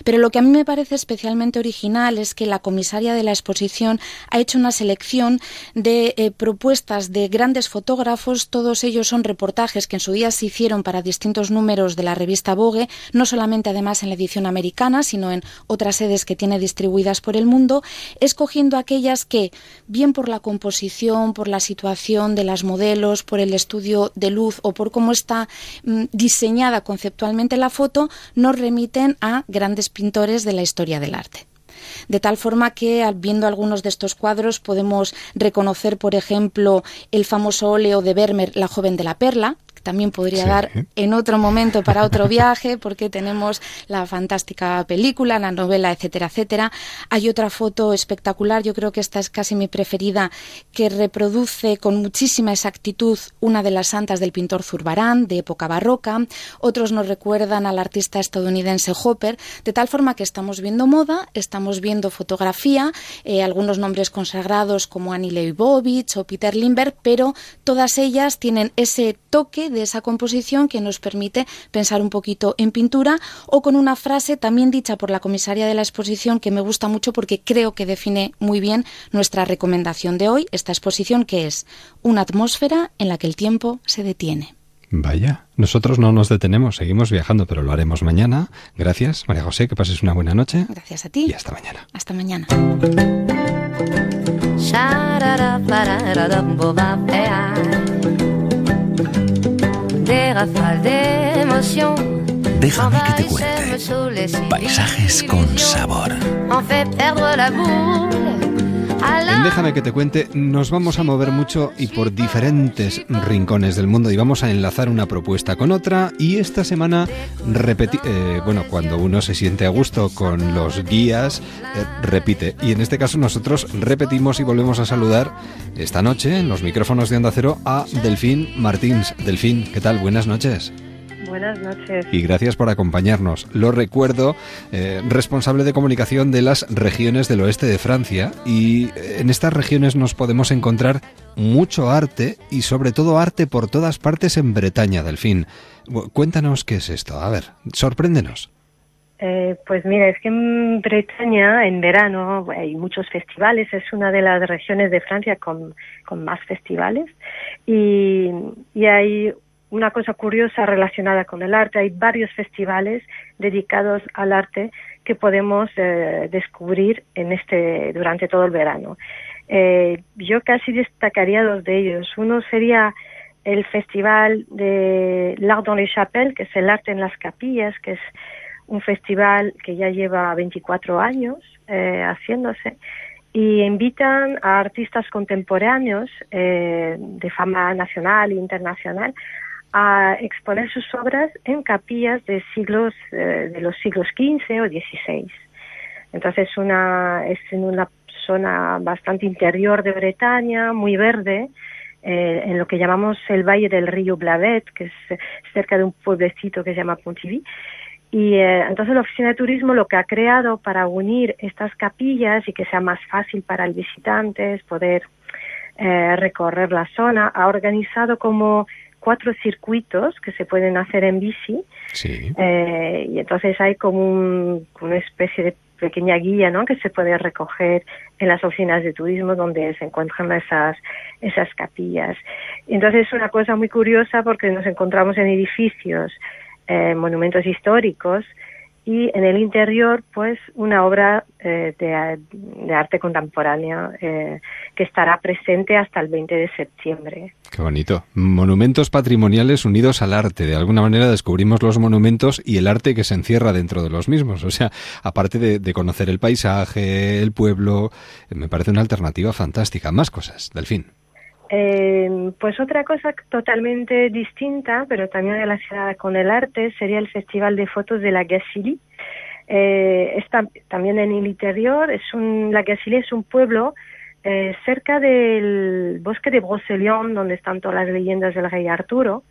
Pero lo que a mí me parece especialmente original es que la comisaria de la exposición ha hecho una selección de eh, propuestas de grandes fotógrafos. Todos ellos son reportajes que en su día se hicieron para distintos números de la revista Vogue, no solamente además en la edición americana, sino en otras sedes que tiene distribuidas por el mundo, escogiendo aquellas que, bien por la composición, por la situación de las modelos, por el estudio de luz o por cómo está mm, diseñada conceptualmente la foto, nos remiten a pintores de la historia del arte. De tal forma que, viendo algunos de estos cuadros, podemos reconocer, por ejemplo, el famoso óleo de Vermeer, La joven de la perla, también podría dar en otro momento para otro viaje, porque tenemos la fantástica película, la novela, etcétera, etcétera. Hay otra foto espectacular, yo creo que esta es casi mi preferida, que reproduce con muchísima exactitud una de las santas del pintor Zurbarán, de época barroca. Otros nos recuerdan al artista estadounidense Hopper, de tal forma que estamos viendo moda, estamos viendo fotografía, eh, algunos nombres consagrados como Annie Leibovitz o Peter Lindbergh, pero todas ellas tienen ese toque de esa composición que nos permite pensar un poquito en pintura o con una frase también dicha por la comisaria de la exposición que me gusta mucho porque creo que define muy bien nuestra recomendación de hoy, esta exposición que es una atmósfera en la que el tiempo se detiene. Vaya, nosotros no nos detenemos, seguimos viajando, pero lo haremos mañana. Gracias, María José, que pases una buena noche. Gracias a ti. Y hasta mañana. Hasta mañana. Déjame que te cuente. Paisajes con sabor. En Déjame que te cuente, nos vamos a mover mucho y por diferentes rincones del mundo y vamos a enlazar una propuesta con otra y esta semana repeti eh, bueno, cuando uno se siente a gusto con los guías, eh, repite. Y en este caso nosotros repetimos y volvemos a saludar esta noche en los micrófonos de Onda Cero a Delfín Martins. Delfín, ¿qué tal? Buenas noches. Buenas noches. Y gracias por acompañarnos. Lo recuerdo, eh, responsable de comunicación de las regiones del oeste de Francia. Y eh, en estas regiones nos podemos encontrar mucho arte y sobre todo arte por todas partes en Bretaña, Delfín. Cuéntanos qué es esto. A ver, sorpréndenos. Eh, pues mira, es que en Bretaña en verano hay muchos festivales, es una de las regiones de Francia con, con más festivales y, y hay una cosa curiosa relacionada con el arte. Hay varios festivales dedicados al arte que podemos eh, descubrir en este durante todo el verano. Eh, yo casi destacaría dos de ellos. Uno sería el festival de l'art dans les chapelles, que es el arte en las capillas, que es un festival que ya lleva 24 años eh, haciéndose y invitan a artistas contemporáneos de fama nacional e internacional a exponer sus obras en capillas de siglos eh, de los siglos XV o XVI. Entonces una es en una zona bastante interior de Bretaña, muy verde, eh, en lo que llamamos el Valle del Río Blavet, que es cerca de un pueblecito que se llama Pontivy. Y eh, entonces la Oficina de Turismo lo que ha creado para unir estas capillas y que sea más fácil para el visitante poder recorrer la zona, ha organizado como cuatro circuitos que se pueden hacer en bici. Eh, y entonces hay como una especie de pequeña guía ¿no? que se puede recoger en las oficinas de turismo donde se encuentran esas, esas capillas. Y entonces es una cosa muy curiosa porque nos encontramos en edificios, eh, monumentos históricos, y en el interior pues una obra eh, de, arte contemporáneo eh, que estará presente hasta el 20 de septiembre. Qué bonito. Monumentos patrimoniales unidos al arte. De alguna manera descubrimos los monumentos y el arte que se encierra dentro de los mismos. O sea, aparte de, conocer el paisaje, el pueblo, me parece una alternativa fantástica. Más cosas, Delfín. Eh, pues otra cosa totalmente distinta, pero también relacionada con el arte, sería el Festival de Fotos de la Gacilly. Eh, está también en el interior. Es un, la Gacilly es un pueblo eh, cerca del bosque de Brocelion, donde están todas las leyendas del rey Arturo.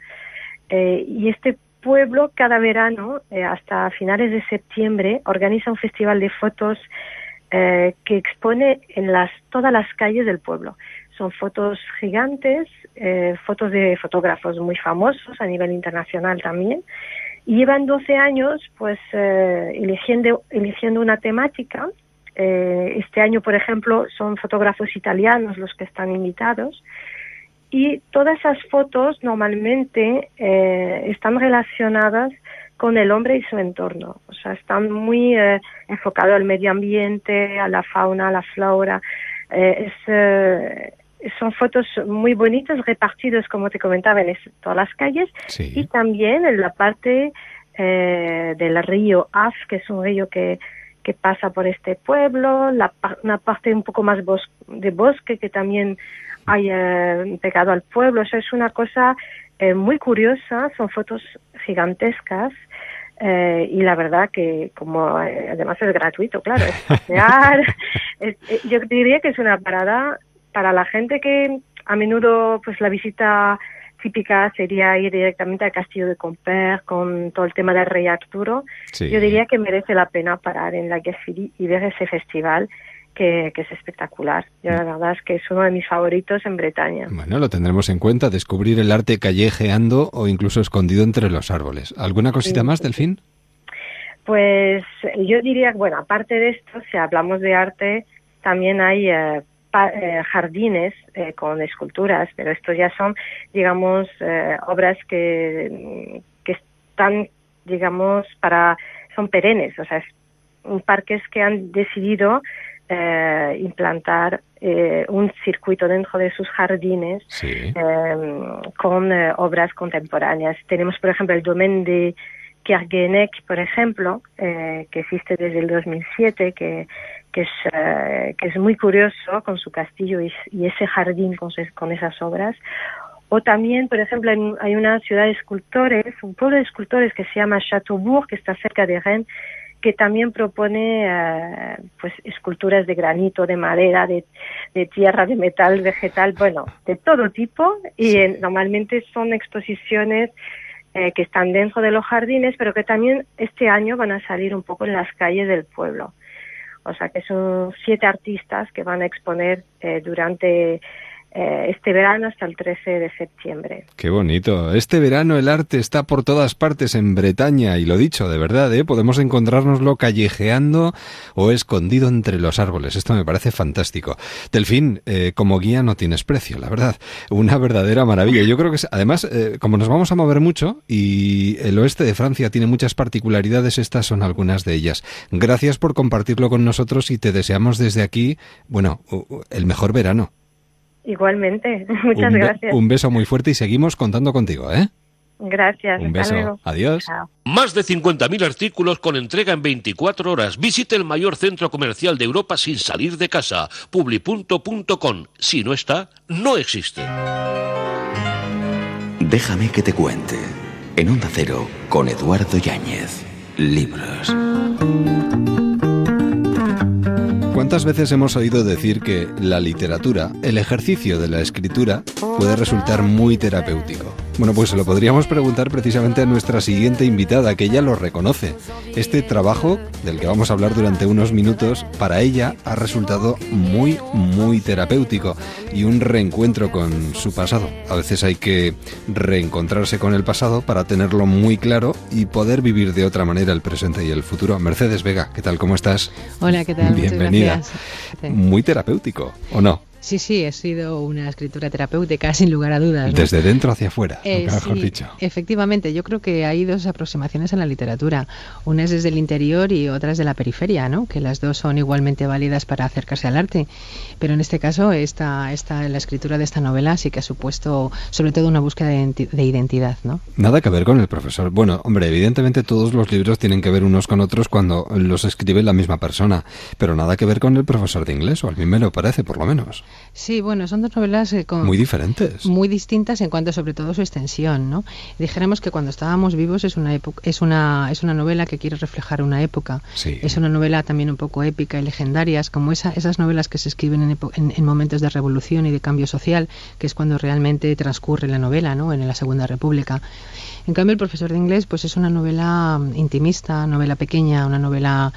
Eh, y este pueblo cada verano, eh, hasta finales de septiembre, organiza un festival de fotos que expone en las, todas las calles del pueblo. Son fotos gigantes, eh, fotos de fotógrafos muy famosos a nivel internacional también. Y llevan 12 años pues eh, eligiendo, eligiendo una temática. Eh, este año, por ejemplo, son fotógrafos italianos los que están invitados. Y todas esas fotos normalmente eh, están relacionadas con el hombre y su entorno. O sea, están muy enfocados al medio ambiente, a la fauna, a la flora. Es, son fotos muy bonitas repartidas, como te comentaba, en todas las calles y también en la parte del río Af, que es un río que, que pasa por este pueblo, la, una parte un poco más de bosque que también hay eh, pegado al pueblo. Eso es una cosa eh, muy curiosa, son fotos gigantescas. Eh, y la verdad que como eh, además es gratuito, claro, es pasear. yo diría que es una parada para la gente que a menudo pues la visita típica sería ir directamente al castillo de Comper con todo el tema del rey Arturo. Yo diría que merece la pena parar en la Guerfili y ver ese festival que, es espectacular. Yo la verdad es que es uno de mis favoritos en Bretaña. Bueno, lo tendremos en cuenta, descubrir el arte callejeando o incluso escondido entre los árboles. ¿Alguna cosita más, Delfín? Pues yo diría, bueno, aparte de esto, si hablamos de arte, también hay eh, jardines eh, con esculturas, pero estos ya son, digamos, obras que, que están, digamos, para, son perennes, o sea, parques que han decidido eh, implantar eh, un circuito dentro de sus jardines em, con eh, obras contemporáneas. Tenemos, por ejemplo, el domen de Kerguenek, por ejemplo, que existe desde el 2007, que, que, es, que es muy curioso con su castillo y, ese jardín con, con esas obras. O también, por ejemplo, hay una ciudad de escultores, un pueblo de escultores que se llama Chateaubourg, que está cerca de Rennes, que también propone eh, pues esculturas de granito, de madera, de, tierra, de metal, vegetal, bueno, de todo tipo y normalmente son exposiciones eh, que están dentro de los jardines, pero que también este año van a salir un poco en las calles del pueblo. O sea que son siete artistas que van a exponer eh, durante este verano hasta el 13 de septiembre. Qué bonito. Este verano el arte está por todas partes en Bretaña y lo dicho, de verdad, ¿eh? podemos encontrárnoslo callejeando o escondido entre los árboles. Esto me parece fantástico. Delfín, eh, como guía no tienes precio, la verdad. Una verdadera maravilla. Yo creo que además, eh, como nos vamos a mover mucho y el oeste de Francia tiene muchas particularidades, estas son algunas de ellas. Gracias por compartirlo con nosotros y te deseamos desde aquí, bueno, el mejor verano. Igualmente, muchas gracias. Un beso muy fuerte y seguimos contando contigo, ¿eh? Gracias. Un beso. Adiós. Más de 50.000 artículos con entrega en 24 horas. Visite el mayor centro comercial de Europa sin salir de casa. Publi.com. Si no está, no existe. Déjame que te cuente. En Onda Cero, con Eduardo Yáñez. Libros. ¿Cuántas veces hemos oído decir que la literatura, el ejercicio de la escritura, puede resultar muy terapéutico? Bueno, pues se lo podríamos preguntar precisamente a nuestra siguiente invitada, que ella lo reconoce. Este trabajo, del que vamos a hablar durante unos minutos, para ella ha resultado muy, muy terapéutico y un reencuentro con su pasado. A veces hay que reencontrarse con el pasado para tenerlo muy claro y poder vivir de otra manera el presente y el futuro. Mercedes Vega, ¿qué tal? ¿Cómo estás? Hola, ¿qué tal? Bienvenida. Muy terapéutico, ¿o no? Sí, sí, ha sido una escritura terapéutica, sin lugar a dudas. Desde dentro hacia afuera, eh, mejor dicho. Efectivamente, yo creo que hay dos aproximaciones en la literatura. Una es desde el interior y otra es de la periferia, ¿no? que las dos son igualmente válidas para acercarse al arte. Pero en este caso, esta, esta, la escritura de esta novela sí que ha supuesto sobre todo una búsqueda de identidad. ¿no? Nada que ver con el profesor. Bueno, hombre, evidentemente todos los libros tienen que ver unos con otros cuando los escribe la misma persona, pero nada que ver con el profesor de inglés, o a mí me lo parece, por lo menos. Sí, bueno, son dos novelas eh, muy diferentes. Muy distintas en cuanto sobre todo su extensión, ¿no? Dijéramos que cuando estábamos vivos es una época, es una es una novela que quiere reflejar una época. Es una novela también un poco épica y legendarias, como esa, esas novelas que se escriben en, en, momentos de revolución y de cambio social, que es cuando realmente transcurre la novela, ¿no? En la Segunda República. En cambio, el profesor de inglés, pues es una novela intimista, novela pequeña, una novela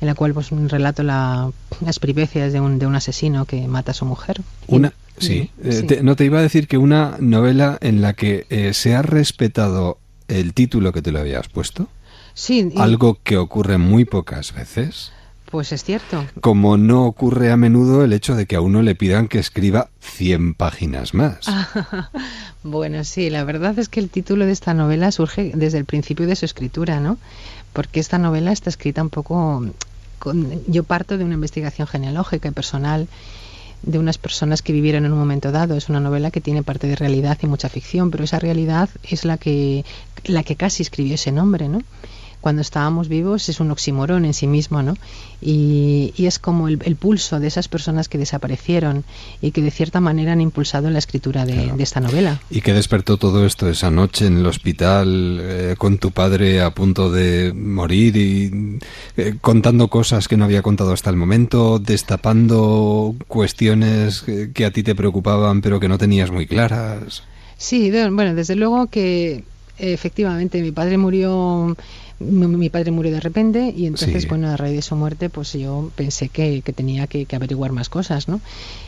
en la cual pues relato la, las peripecias de un, de un asesino que mata a su mujer. Una, sí, eh, no te iba a decir que una novela en la que eh, se ha respetado el título que te lo habías puesto? Sí. Algo que ocurre muy pocas veces. Pues es cierto. Como no ocurre a menudo el hecho de que a uno le pidan que escriba 100 páginas más. bueno, sí, la verdad es que el título de esta novela surge desde el principio de su escritura, ¿no? Porque esta novela está escrita un poco... Con, yo parto de una investigación genealógica y personal de unas personas que vivieron en un momento dado. Es una novela que tiene parte de realidad y mucha ficción, pero esa realidad es la que, la que casi escribió ese nombre, ¿no? Cuando estábamos vivos es un oxímoron en sí mismo, ¿no? Y, es como el, pulso de esas personas que desaparecieron y que de cierta manera han impulsado la escritura de, esta novela. ¿Y qué despertó todo esto esa noche en el hospital eh, con tu padre a punto de morir y eh, contando cosas que no había contado hasta el momento, destapando cuestiones que a ti te preocupaban pero que no tenías muy claras? Sí, bueno, desde luego que efectivamente mi padre murió mi, padre murió de repente y entonces, bueno, a raíz de su muerte, pues yo pensé que, tenía que, averiguar más cosas, ¿no?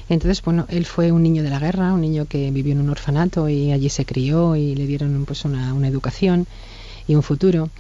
Entonces, bueno, él fue un niño de la guerra, un niño que vivió en un orfanato y allí se crió y le dieron pues una, una educación y un futuro.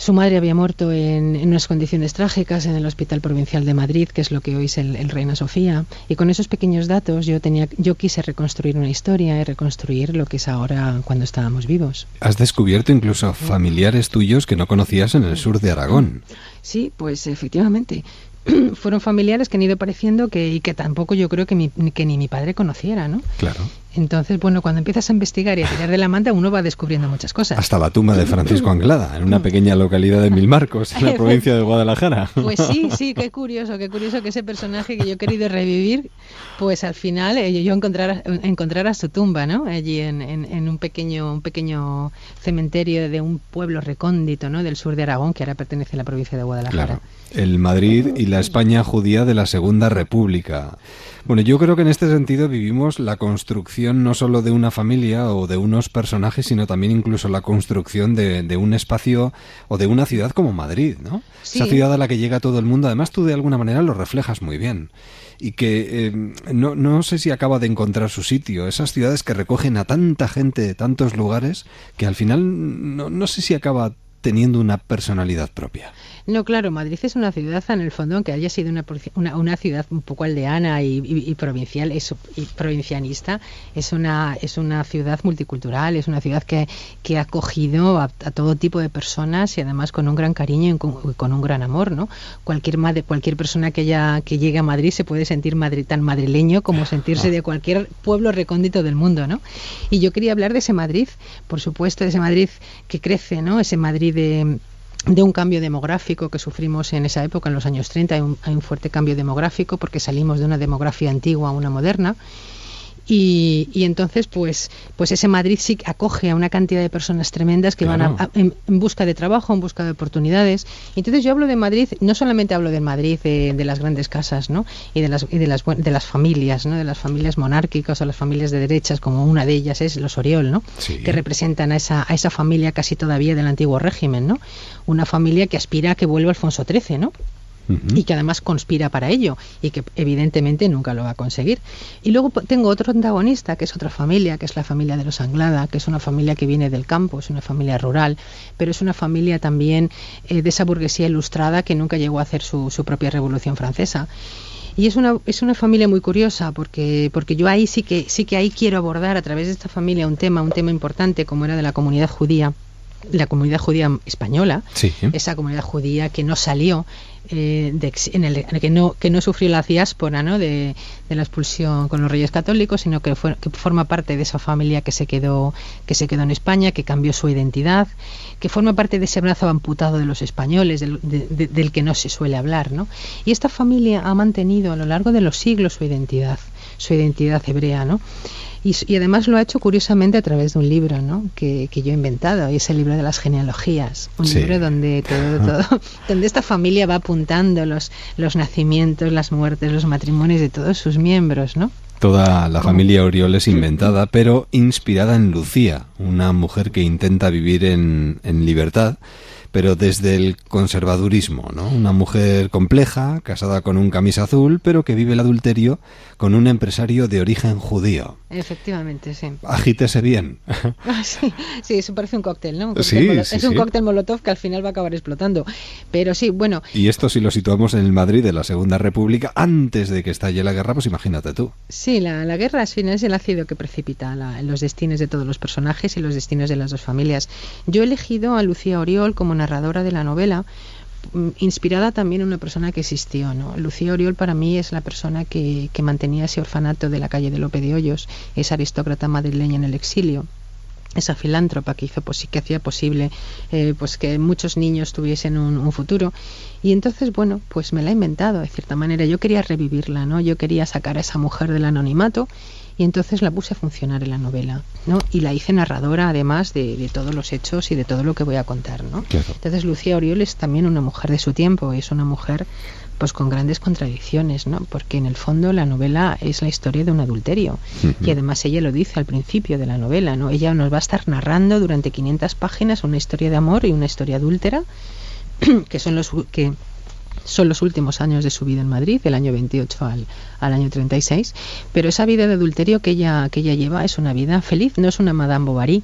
Su madre había muerto en, unas condiciones trágicas en el Hospital Provincial de Madrid, que es lo que hoy es el, Reina Sofía. Y con esos pequeños datos yo, tenía, yo quise reconstruir una historia y reconstruir lo que es ahora cuando estábamos vivos. Has descubierto incluso familiares tuyos que no conocías en el sur de Aragón. Sí, pues efectivamente. Fueron familiares que han ido apareciendo que, y que tampoco yo creo que, que ni mi padre conociera, ¿no? Claro. Entonces, bueno, cuando empiezas a investigar y a tirar de la manta, uno va descubriendo muchas cosas. Hasta la tumba de Francisco Anglada, en una pequeña localidad de Mil Marcos, en la provincia de Guadalajara. Pues sí, sí, qué curioso, qué curioso que ese personaje que yo he querido revivir, pues al final eh, yo encontrara, encontrara su tumba, ¿no? Allí en, en, un pequeño un pequeño cementerio de un pueblo recóndito, ¿no? Del sur de Aragón, que ahora pertenece a la provincia de Guadalajara. Claro. El Madrid y la España judía de la Segunda República. Bueno, yo creo que en este sentido vivimos la construcción no solo de una familia o de unos personajes, sino también incluso la construcción de, un espacio o de una ciudad como Madrid, ¿no? Esa ciudad a la que llega todo el mundo. Además, tú de alguna manera lo reflejas muy bien y que eh, no, no sé si acaba de encontrar su sitio. Esas ciudades que recogen a tanta gente de tantos lugares que al final no, no sé si acaba teniendo una personalidad propia. No, claro, Madrid es una ciudad en el fondo, aunque haya sido una, una, ciudad un poco aldeana y, provincial es, y provincianista, es una, es una ciudad multicultural, es una ciudad que, que ha acogido a, todo tipo de personas y además con un gran cariño y con, un gran amor, ¿no? Cualquier, madre, cualquier persona que, haya, que llegue a Madrid se puede sentir madrid, tan madrileño como sentirse de cualquier pueblo recóndito del mundo, ¿no? Y yo quería hablar de ese Madrid, por supuesto, de ese Madrid que crece, ¿no? Ese Madrid de de un cambio demográfico que sufrimos en esa época, en los años 30, hay un, hay un fuerte cambio demográfico porque salimos de una demografía antigua a una moderna y, y, entonces, pues, pues ese Madrid sí acoge a una cantidad de personas tremendas que van en, busca de trabajo, en busca de oportunidades. Entonces yo hablo de Madrid, no solamente hablo de Madrid, de, las grandes casas, ¿no? Y de las, y de las, de las familias, ¿no? De las familias monárquicas o las familias de derechas, como una de ellas es los Oriol, ¿no? Que representan a esa, a esa familia casi todavía del antiguo régimen, ¿no? Una familia que aspira a que vuelva Alfonso XIII, ¿no? Y que además conspira para ello y que evidentemente nunca lo va a conseguir. Y luego tengo otro antagonista, que es otra familia, que es la familia de los Anglada, que es una familia que viene del campo, es una familia rural, pero es una familia también eh, de esa burguesía ilustrada que nunca llegó a hacer su, su propia revolución francesa. Y es una, es una familia muy curiosa porque, porque yo ahí sí que, sí que ahí quiero abordar a través de esta familia un tema, un tema importante como era de la comunidad judía la comunidad judía española, esa comunidad judía que no salió, eh, en el que no que no sufrió la diáspora ¿no? de, la expulsión con los reyes católicos sino que, fue, que forma parte de esa familia que se quedó que se quedó en España que cambió su identidad que forma parte de ese brazo amputado de los españoles del, del que no se suele hablar ¿no? y esta familia ha mantenido a lo largo de los siglos su identidad su identidad hebrea ¿no? Y, además lo ha hecho curiosamente a través de un libro ¿no? que, yo he inventado, y es el libro de las genealogías. Un libro donde todo, donde esta familia va apuntando los, los nacimientos, las muertes, los matrimonios de todos sus miembros, ¿no? Toda la familia Oriol es inventada, pero inspirada en Lucía, una mujer que intenta vivir en, en libertad pero desde el conservadurismo, ¿no? Una mujer compleja, casada con un camisa azul, pero que vive el adulterio con un empresario de origen judío. Efectivamente, sí. Agítese bien. Ah, sí, sí, eso parece un cóctel, ¿no? sí, es un cóctel molotov que al final va a acabar explotando. Pero sí, bueno. Y esto si lo situamos en el Madrid de la Segunda República, antes de que estalle la guerra, pues imagínate tú. Sí, la, la guerra al final es el ácido que precipita los destinos de todos los personajes y los destinos de las dos familias. Yo he elegido a Lucía Oriol como narradora de la novela mm, inspirada también en una persona que existió. ¿no? Lucía Oriol para mí es la persona que, mantenía ese orfanato de la calle de Lope de Hoyos, esa aristócrata madrileña en el exilio esa filántropa que hizo que hacía posible eh, pues que muchos niños tuviesen un, un, futuro y entonces bueno pues me la he inventado de cierta manera yo quería revivirla no yo quería sacar a esa mujer del anonimato y entonces la puse a funcionar en la novela, ¿no? Y la hice narradora además de, todos los hechos y de todo lo que voy a contar, ¿no? Entonces Lucía Oriol es también una mujer de su tiempo, es una mujer pues con grandes contradicciones, ¿no? Porque en el fondo la novela es la historia de un adulterio y además ella lo dice al principio de la novela, ¿no? Ella nos va a estar narrando durante 500 páginas una historia de amor y una historia adúltera que son los que son los últimos años de su vida en Madrid, del año 28 al, al año 36, pero esa vida de adulterio que ella, que ella lleva es una vida feliz, no es una Madame Bovary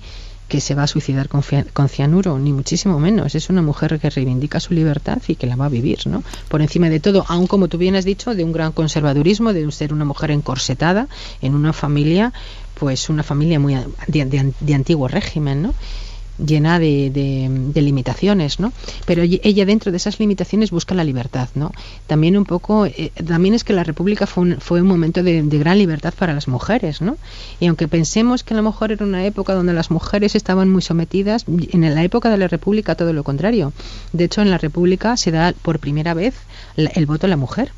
que se va a suicidar con, cianuro, ni muchísimo menos. Es una mujer que reivindica su libertad y que la va a vivir, ¿no? Por encima de todo, aun como tú bien has dicho, de un gran conservadurismo, de ser una mujer encorsetada en una familia, pues una familia muy de, de antiguo régimen, ¿no? Llena de, de, limitaciones, ¿no? Pero ella dentro de esas limitaciones busca la libertad, ¿no? También un poco, eh, también es que la República fue un, fue un momento de, gran libertad para las mujeres, ¿no? Y aunque pensemos que a lo mejor era una época donde las mujeres estaban muy sometidas, en la época de la República todo lo contrario. De hecho, en la República se da por primera vez el voto a la mujer.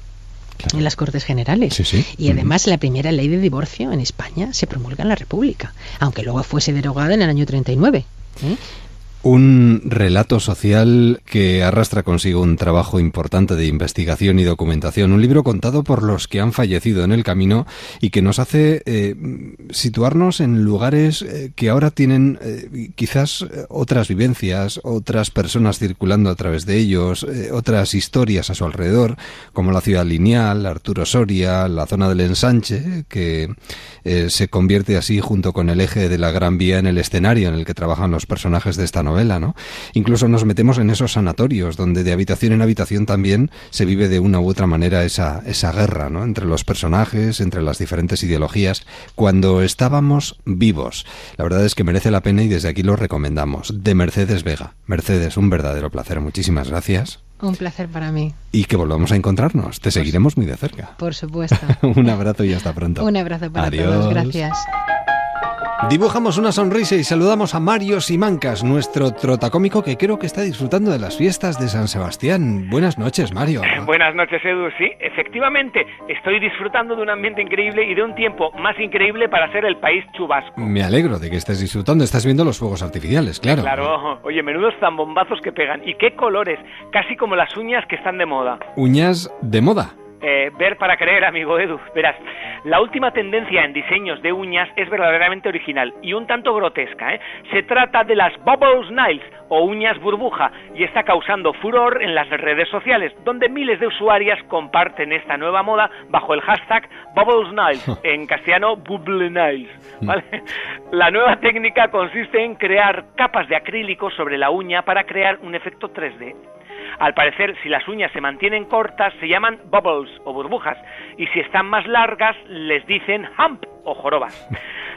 en las Cortes Generales. Y además la primera ley de divorcio en España se promulga en la República, aunque luego fuese derogada en el año 39. ¿Eh? Un relato social que arrastra consigo un trabajo importante de investigación y documentación, un libro contado por los que han fallecido en el camino y que nos hace eh, situarnos en lugares eh, que ahora tienen eh, quizás otras vivencias, otras personas circulando a través de ellos, otras historias a su alrededor, como la ciudad lineal, Arturo Soria, la zona del ensanche, que se convierte así junto con el eje de la Gran Vía en el escenario en el que trabajan los personajes de esta novela ¿no? Incluso nos metemos en esos sanatorios donde de habitación en habitación también se vive de una u otra manera esa, esa guerra, ¿no? Entre los personajes, entre las diferentes ideologías, cuando estábamos vivos. La verdad es que merece la pena y desde aquí lo recomendamos. De Mercedes Vega. Mercedes, un verdadero placer. Muchísimas gracias. Un placer para mí. Y que volvamos a encontrarnos. Te seguiremos muy de cerca. Por supuesto. un abrazo y hasta pronto. Un abrazo para todos. Gracias. Dibujamos una sonrisa y saludamos a Mario Simancas, nuestro trotacómico que creo que está disfrutando de las fiestas de San Sebastián. Buenas noches, Mario. Buenas noches, Edu. Sí, efectivamente, estoy disfrutando de un ambiente increíble y de un tiempo más increíble para ser el país chubasco. Me alegro de que estés disfrutando. Estás viendo los fuegos artificiales, claro. Claro. Oye, menudos zambombazos que pegan. ¿Y qué colores? Casi como las uñas que están de moda. ¿Uñas de moda? Eh, ver para creer, amigo Edu. Verás, la última tendencia en diseños de uñas es verdaderamente original y un tanto grotesca. ¿eh? Se trata de las Bubbles Nails o uñas burbuja y está causando furor en las redes sociales, donde miles de usuarias comparten esta nueva moda bajo el hashtag Bubbles Nails, en castellano Bubble Nails. Mm. La nueva técnica consiste en crear capas de acrílico sobre la uña para crear un efecto 3D. Al parecer, si las uñas se mantienen cortas, se llaman bubbles o burbujas, y si están más largas, les dicen hump o jorobas.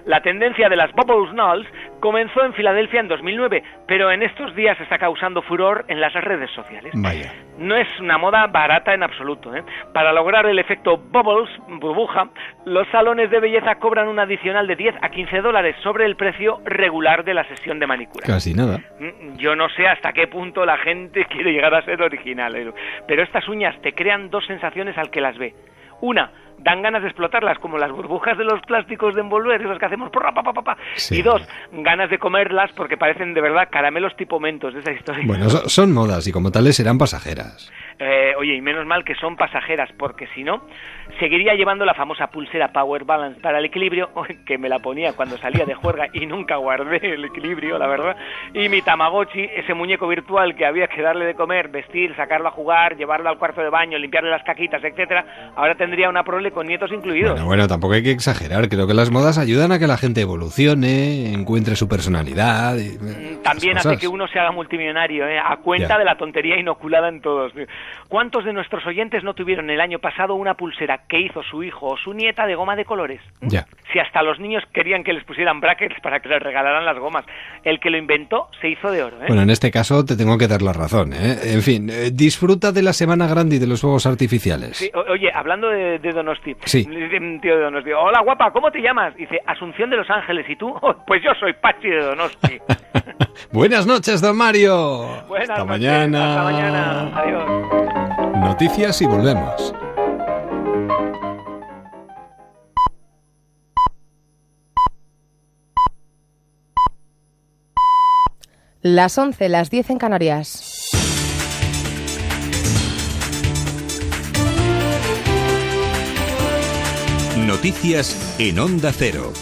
La tendencia de las Bubbles Nulls comenzó en Filadelfia en 2009, pero en estos días está causando furor en las redes sociales. Vaya. No es una moda barata en absoluto. ¿eh? Para lograr el efecto Bubbles, burbuja, los salones de belleza cobran un adicional de 10 a 15 dólares sobre el precio regular de la sesión de manicura. Casi nada. Mm, yo no sé hasta qué punto la gente quiere llegar a ser original, pero estas uñas te crean dos sensaciones al que las ve. Una, dan ganas de explotarlas, como las burbujas de los plásticos de envolver, esas que hacemos. Pa, pa, pa, Y dos, ganas de comerlas porque parecen de verdad caramelos tipo mentos de esa historia. Bueno, son modas y como tales serán pasajeras. Eh, oye, y menos mal que son pasajeras, porque si no, seguiría llevando la famosa pulsera Power Balance para el equilibrio, que me la ponía cuando salía de juerga y nunca guardé el equilibrio, la verdad. Y mi Tamagotchi, ese muñeco virtual que había que darle de comer, vestir, sacarlo a jugar, llevarlo al cuarto de baño, limpiarle las caquitas, etcétera, ahora tendría una prole con nietos incluidos. Bueno, bueno, tampoco hay que exagerar. Creo que las modas ayudan a que la gente evolucione, encuentre su personalidad. Y, mm, También hace que uno se haga multimillonario, ¿eh? a cuenta de la tontería inoculada en todos. ¿Cuántos de nuestros oyentes no tuvieron el año pasado una pulsera que hizo su hijo o su nieta de goma de colores? Ya. Si hasta los niños querían que les pusieran brackets para que les regalaran las gomas. El que lo inventó se hizo de oro. ¿eh? Bueno, en este caso te tengo que dar la razón. ¿eh? En fin, eh, disfruta de la Semana Grande y de los fuegos artificiales. Sí, oye, hablando de, de Donosti. Sí. Tío de Donosti. Hola, guapa, ¿cómo te llamas? Dice, Asunción de los Ángeles. ¿Y tú? Oh, pues yo soy Pachi de Donosti. Buenas noches, don Mario. Buenas Hasta noches, mañana. Hasta mañana. Adiós. Noticias y volvemos. Las 11, las 10 en Canarias. Noticias en Onda Cero.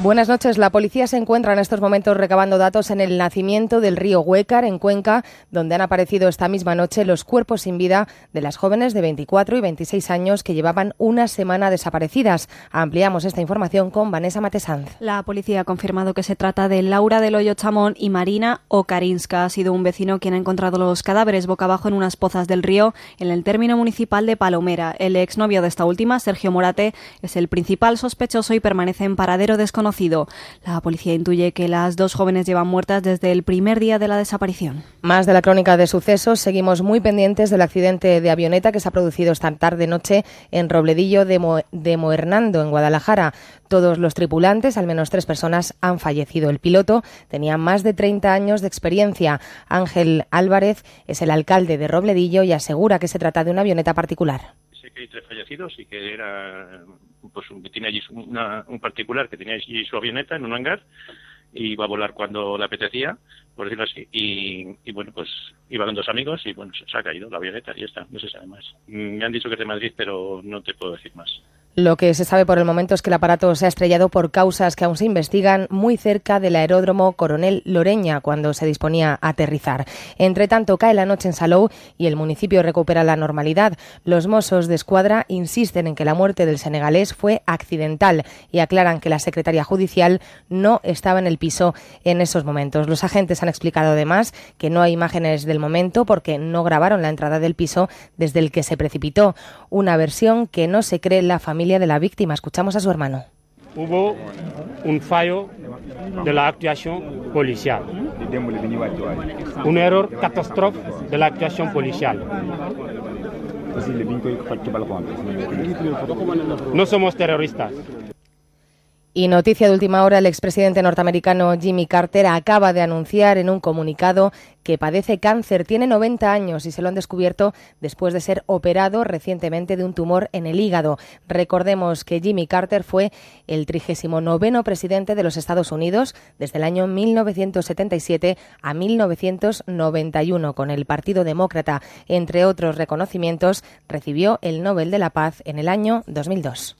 Buenas noches. La policía se encuentra en estos momentos recabando datos en el nacimiento del río Huécar, en Cuenca, donde han aparecido esta misma noche los cuerpos sin vida de las jóvenes de 24 y 26 años que llevaban una semana desaparecidas. Ampliamos esta información con Vanessa Matesanz. La policía ha confirmado que se trata de Laura del Hoyo Chamón y Marina Okarinska. Ha sido un vecino quien ha encontrado los cadáveres boca abajo en unas pozas del río en el término municipal de Palomera. El exnovio de esta última, Sergio Morate, es el principal sospechoso y permanece en paradero desconocido. La policía intuye que las dos jóvenes llevan muertas desde el primer día de la desaparición. Más de la crónica de sucesos. Seguimos muy pendientes del accidente de avioneta que se ha producido esta tarde-noche en Robledillo de, Mo de Moernando, en Guadalajara. Todos los tripulantes, al menos tres personas, han fallecido. El piloto tenía más de 30 años de experiencia. Ángel Álvarez es el alcalde de Robledillo y asegura que se trata de una avioneta particular. Sé que hay tres fallecidos y que era pues que tiene allí una, un particular que tenía allí su avioneta en un hangar y iba a volar cuando le apetecía, por decirlo así. Y, y, bueno, pues iba con dos amigos y bueno, se ha caído la avioneta y ya está, no se sabe más. Me han dicho que es de Madrid, pero no te puedo decir más. Lo que se sabe por el momento es que el aparato se ha estrellado por causas que aún se investigan muy cerca del aeródromo Coronel Loreña cuando se disponía a aterrizar. Entre tanto, cae la noche en Salou y el municipio recupera la normalidad. Los Mossos de Escuadra insisten en que la muerte del senegalés fue accidental y aclaran que la Secretaría Judicial no estaba en el piso en esos momentos. Los agentes han explicado además que no hay imágenes del momento porque no grabaron la entrada del piso desde el que se precipitó. Una versión que no se cree la familia de la víctima. Escuchamos a su hermano. Hubo un fallo de la actuación policial, un error catastrófico de la actuación policial. No somos terroristas. Y noticia de última hora, el expresidente norteamericano Jimmy Carter acaba de anunciar en un comunicado que padece cáncer. Tiene 90 años y se lo han descubierto después de ser operado recientemente de un tumor en el hígado. Recordemos que Jimmy Carter fue el 39 presidente de los Estados Unidos desde el año 1977 a 1991 con el Partido Demócrata. Entre otros reconocimientos, recibió el Nobel de la Paz en el año 2002.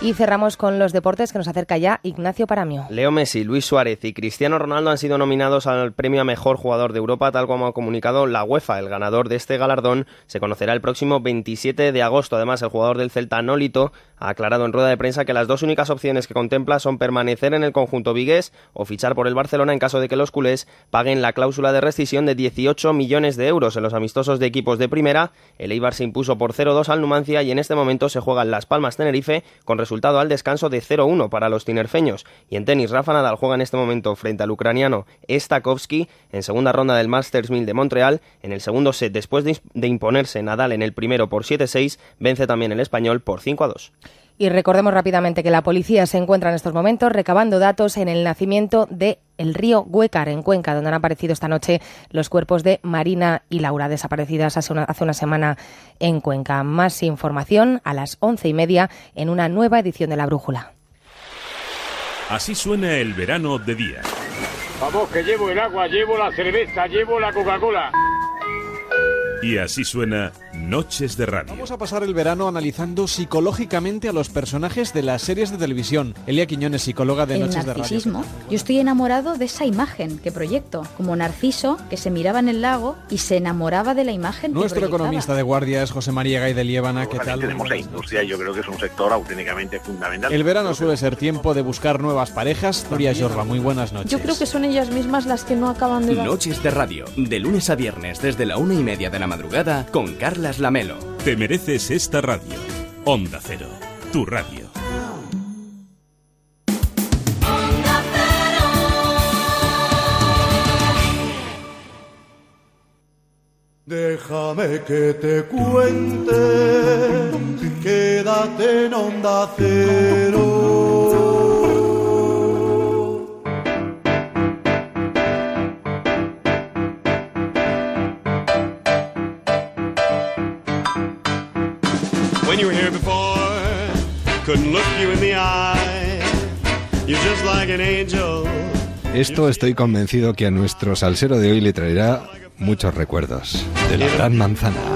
Y cerramos con los deportes que nos acerca ya Ignacio Paramio. Leo Messi, Luis Suárez y Cristiano Ronaldo han sido nominados al premio a mejor jugador de Europa, tal como ha comunicado la UEFA. El ganador de este galardón se conocerá el próximo 27 de agosto. Además, el jugador del Celta, Nolito, ha aclarado en rueda de prensa que las dos únicas opciones que contempla son permanecer en el conjunto vigués o fichar por el Barcelona en caso de que los culés paguen la cláusula de rescisión de 18 millones de euros. En los amistosos de equipos de primera, el Eibar se impuso por 0-2 al Numancia y en este momento se juegan Las Palmas Tenerife con resultado al descanso de 0-1 para los tinerfeños. Y en tenis, Rafa Nadal juega en este momento frente al ucraniano Stakovsky en segunda ronda del Masters 1000 de Montreal. En el segundo set, después de imponerse Nadal en el primero por 7-6, vence también el español por 5-2. Y recordemos rápidamente que la policía se encuentra en estos momentos recabando datos en el nacimiento de el río Huécar, en Cuenca, donde han aparecido esta noche los cuerpos de Marina y Laura, desaparecidas hace una, hace una semana en Cuenca. Más información a las once y media en una nueva edición de La Brújula. Así suena el verano de día. Vamos, que llevo el agua, llevo la cerveza, llevo la Coca-Cola. Y así suena Noches de Radio. Vamos a pasar el verano analizando psicológicamente a los personajes de las series de televisión. Elia Quiñones, psicóloga de el Noches de narcisismo. Radio. Yo estoy enamorado de esa imagen que proyecto, como Narciso, que se miraba en el lago y se enamoraba de la imagen que Nuestro proyectaba. economista de guardia es José María Gay de Liébana. ¿Qué tal? tenemos la industria, yo creo que es un sector auténticamente fundamental. El verano suele ser tiempo de buscar nuevas parejas. Nuria Jorba, muy buenas noches. Yo creo que son ellas mismas las que no acaban de. Noches de Radio, de lunes a viernes desde la una y media de la madrugada con Lamelo. Te mereces esta radio. Onda Cero, tu radio. Déjame que te cuente, quédate en onda cero. Esto estoy convencido que a nuestro salsero de hoy le traerá muchos recuerdos de la gran manzana.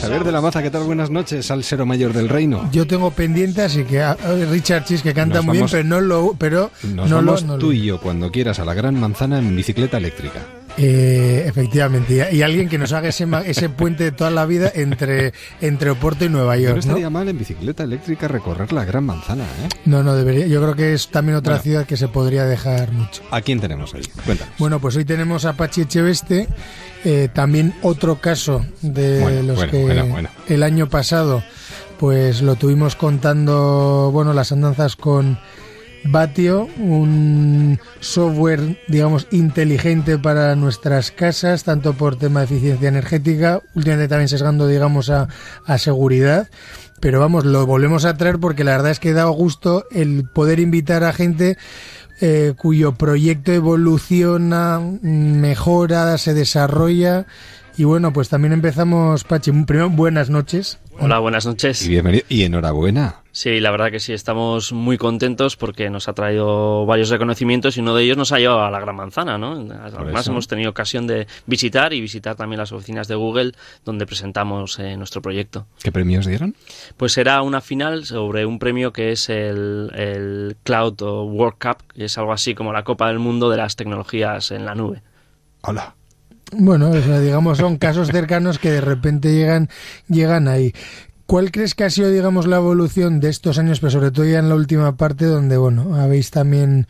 Javier de la Maza, ¿qué tal? Buenas noches, salsero mayor del reino. Yo tengo pendiente, así que Richard Chis que canta Nos muy bien, vamos- pero no lo, pero Nos no vamos lo, no lo- tú y yo cuando quieras a la gran manzana en bicicleta eléctrica. Eh, efectivamente, y, alguien que nos haga ese, ese puente de toda la vida entre, entre Oporto y Nueva York, ¿no? estaría mal en bicicleta eléctrica recorrer la gran manzana, ¿eh? No, no debería. Yo creo que es también otra Bueno. ciudad que se podría dejar mucho. ¿A quién tenemos hoy? Cuéntanos. Bueno, pues hoy tenemos a Pachi Echeveste, eh, también otro caso de Bueno, los bueno, que bueno. el año pasado pues lo tuvimos contando, bueno, las andanzas con Batio, un software, digamos, inteligente para nuestras casas, tanto por tema de eficiencia energética, últimamente también sesgando, digamos, a, a seguridad. Pero vamos, lo volvemos a traer porque la verdad es que da gusto el poder invitar a gente eh, cuyo proyecto evoluciona, mejora, se desarrolla. Y bueno, pues también empezamos, Pachi. Primero, buenas noches. Hola, buenas noches. Y bienvenido y enhorabuena. Sí, la verdad que sí, estamos muy contentos porque nos ha traído varios reconocimientos y uno de ellos nos ha llevado a la Gran Manzana, ¿no? Además hemos tenido ocasión de visitar y visitar también las oficinas de Google donde presentamos eh, nuestro proyecto. ¿Qué premios dieron? Pues será una final sobre un premio que es el, el Cloud World Cup, que es algo así como la Copa del Mundo de las tecnologías en la nube. Hola. Bueno, o sea, digamos, son casos cercanos que de repente llegan, llegan ahí. ¿Cuál crees que ha sido, digamos, la evolución de estos años, pero sobre todo ya en la última parte, donde, bueno, habéis también,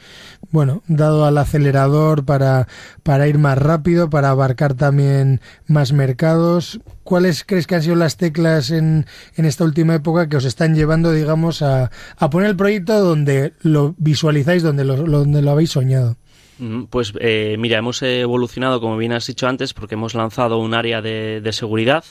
bueno, dado al acelerador para, para ir más rápido, para abarcar también más mercados? ¿Cuáles crees que han sido las teclas en, en esta última época que os están llevando, digamos, a, a poner el proyecto donde lo visualizáis, donde lo, donde lo habéis soñado? Pues eh, mira, hemos evolucionado, como bien has dicho antes, porque hemos lanzado un área de, de seguridad.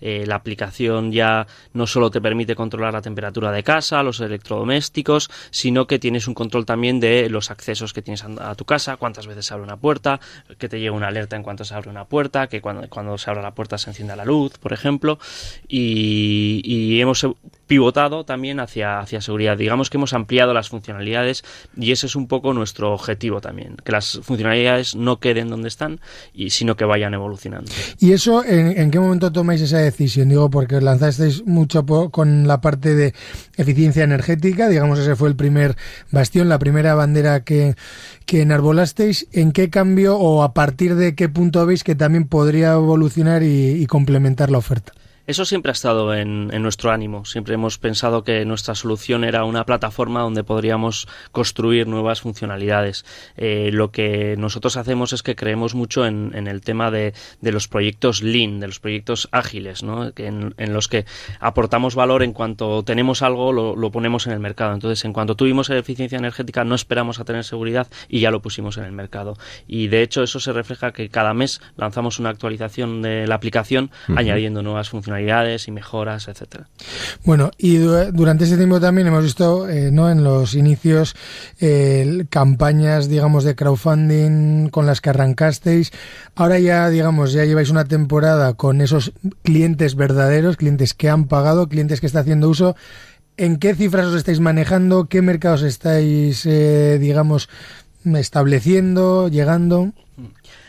Eh, la aplicación ya no solo te permite controlar la temperatura de casa, los electrodomésticos, sino que tienes un control también de los accesos que tienes a, tu casa, cuántas veces se abre una puerta, que te llegue una alerta en cuanto se abre una puerta, que cuando, cuando se abra la puerta se encienda la luz, por ejemplo. Y hemos pivotado también hacia, hacia seguridad. Digamos que hemos ampliado las funcionalidades y ese es un poco nuestro objetivo también, que las funcionalidades no queden donde están, y, sino que vayan evolucionando. ¿Y eso en, en qué momento tomáis esa decisión? Digo, porque lanzasteis mucho con la parte de eficiencia energética, digamos, ese fue el primer bastión, la primera bandera que, que enarbolasteis. ¿En qué cambio o a partir de qué punto veis que también podría evolucionar y complementar la oferta? Eso siempre ha estado en, en nuestro ánimo. Siempre hemos pensado que nuestra solución era una plataforma donde podríamos construir nuevas funcionalidades. Eh, lo que nosotros hacemos es que creemos mucho en, en el tema de, de los proyectos lean, de los proyectos ágiles, ¿no? En, en los que aportamos valor en cuanto tenemos algo, lo, lo ponemos en el mercado. Entonces, en cuanto tuvimos eficiencia energética, no esperamos a tener seguridad y ya lo pusimos en el mercado. Y de hecho, eso se refleja que cada mes lanzamos una actualización de la aplicación añadiendo nuevas funcionalidades y mejoras, etcétera. Bueno, y du- durante este tiempo también hemos visto, eh, ¿no? En los inicios, eh, campañas, digamos, de crowdfunding con las que arrancasteis. Ahora ya, digamos, ya lleváis una temporada con esos clientes verdaderos, clientes que han pagado, clientes que están haciendo uso. ¿En qué cifras os estáis manejando? ¿Qué mercados estáis, eh, digamos, estableciendo, llegando?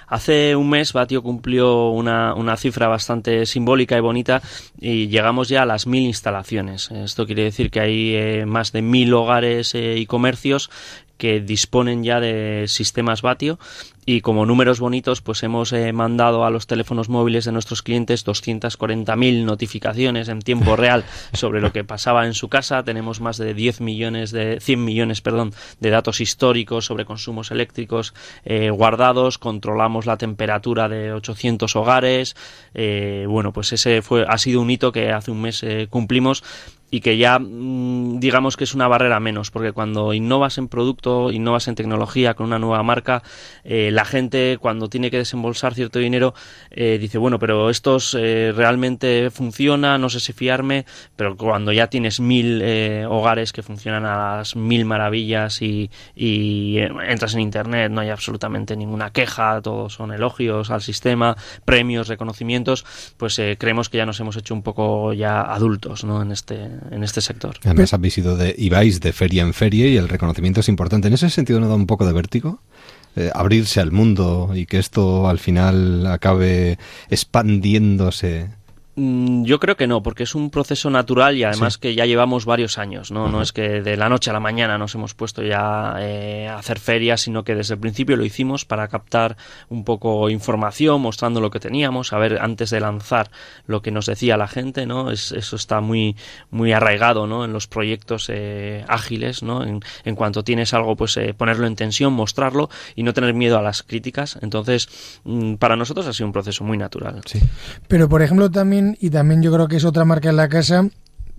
Hace un mes Batio cumplió una, una cifra bastante simbólica y bonita y llegamos ya a las mil instalaciones. Esto quiere decir que hay eh, más de mil hogares eh, y comercios que disponen ya de sistemas Batio y como números bonitos pues hemos eh, mandado a los teléfonos móviles de nuestros clientes 240.000 notificaciones en tiempo real sobre lo que pasaba en su casa. Tenemos más de 10 millones de 100 millones perdón de datos históricos sobre consumos eléctricos eh, guardados. Controlamos la temperatura de 800 hogares. Eh, bueno pues ese fue ha sido un hito que hace un mes cumplimos y que ya mm, digamos que es una barrera menos, porque cuando innovas en producto, innovas en tecnología con una nueva marca, eh, la gente cuando tiene que desembolsar cierto dinero eh, dice, bueno, pero esto eh, realmente funciona, no sé si fiarme, pero cuando ya tienes mil hogares que funcionan a las mil maravillas y, y entras en Internet, no hay absolutamente ninguna queja, todos son elogios al sistema, premios, reconocimientos, pues creemos que ya nos hemos hecho un poco ya adultos ¿no? en este en este sector. Además habéis ido de, y vais de feria en feria y el reconocimiento es importante. ¿En ese sentido no da un poco de vértigo? Eh, abrirse al mundo y que esto al final acabe expandiéndose yo creo que no, porque es un proceso natural y además que ya llevamos varios años, ¿no? No es que de la noche a la mañana nos hemos puesto ya eh, a hacer ferias, sino que desde el principio lo hicimos para captar un poco información, mostrando lo que teníamos, a ver antes de lanzar lo que nos decía la gente, ¿no? eso está muy, muy arraigado, ¿no? En los proyectos eh, ágiles, ¿no? En, en, cuanto tienes algo, pues eh, ponerlo en tensión, mostrarlo y no tener miedo a las críticas. Entonces, mm, para nosotros ha sido un proceso muy natural. Sí. Pero, por ejemplo, también y también yo creo que es otra marca en la casa.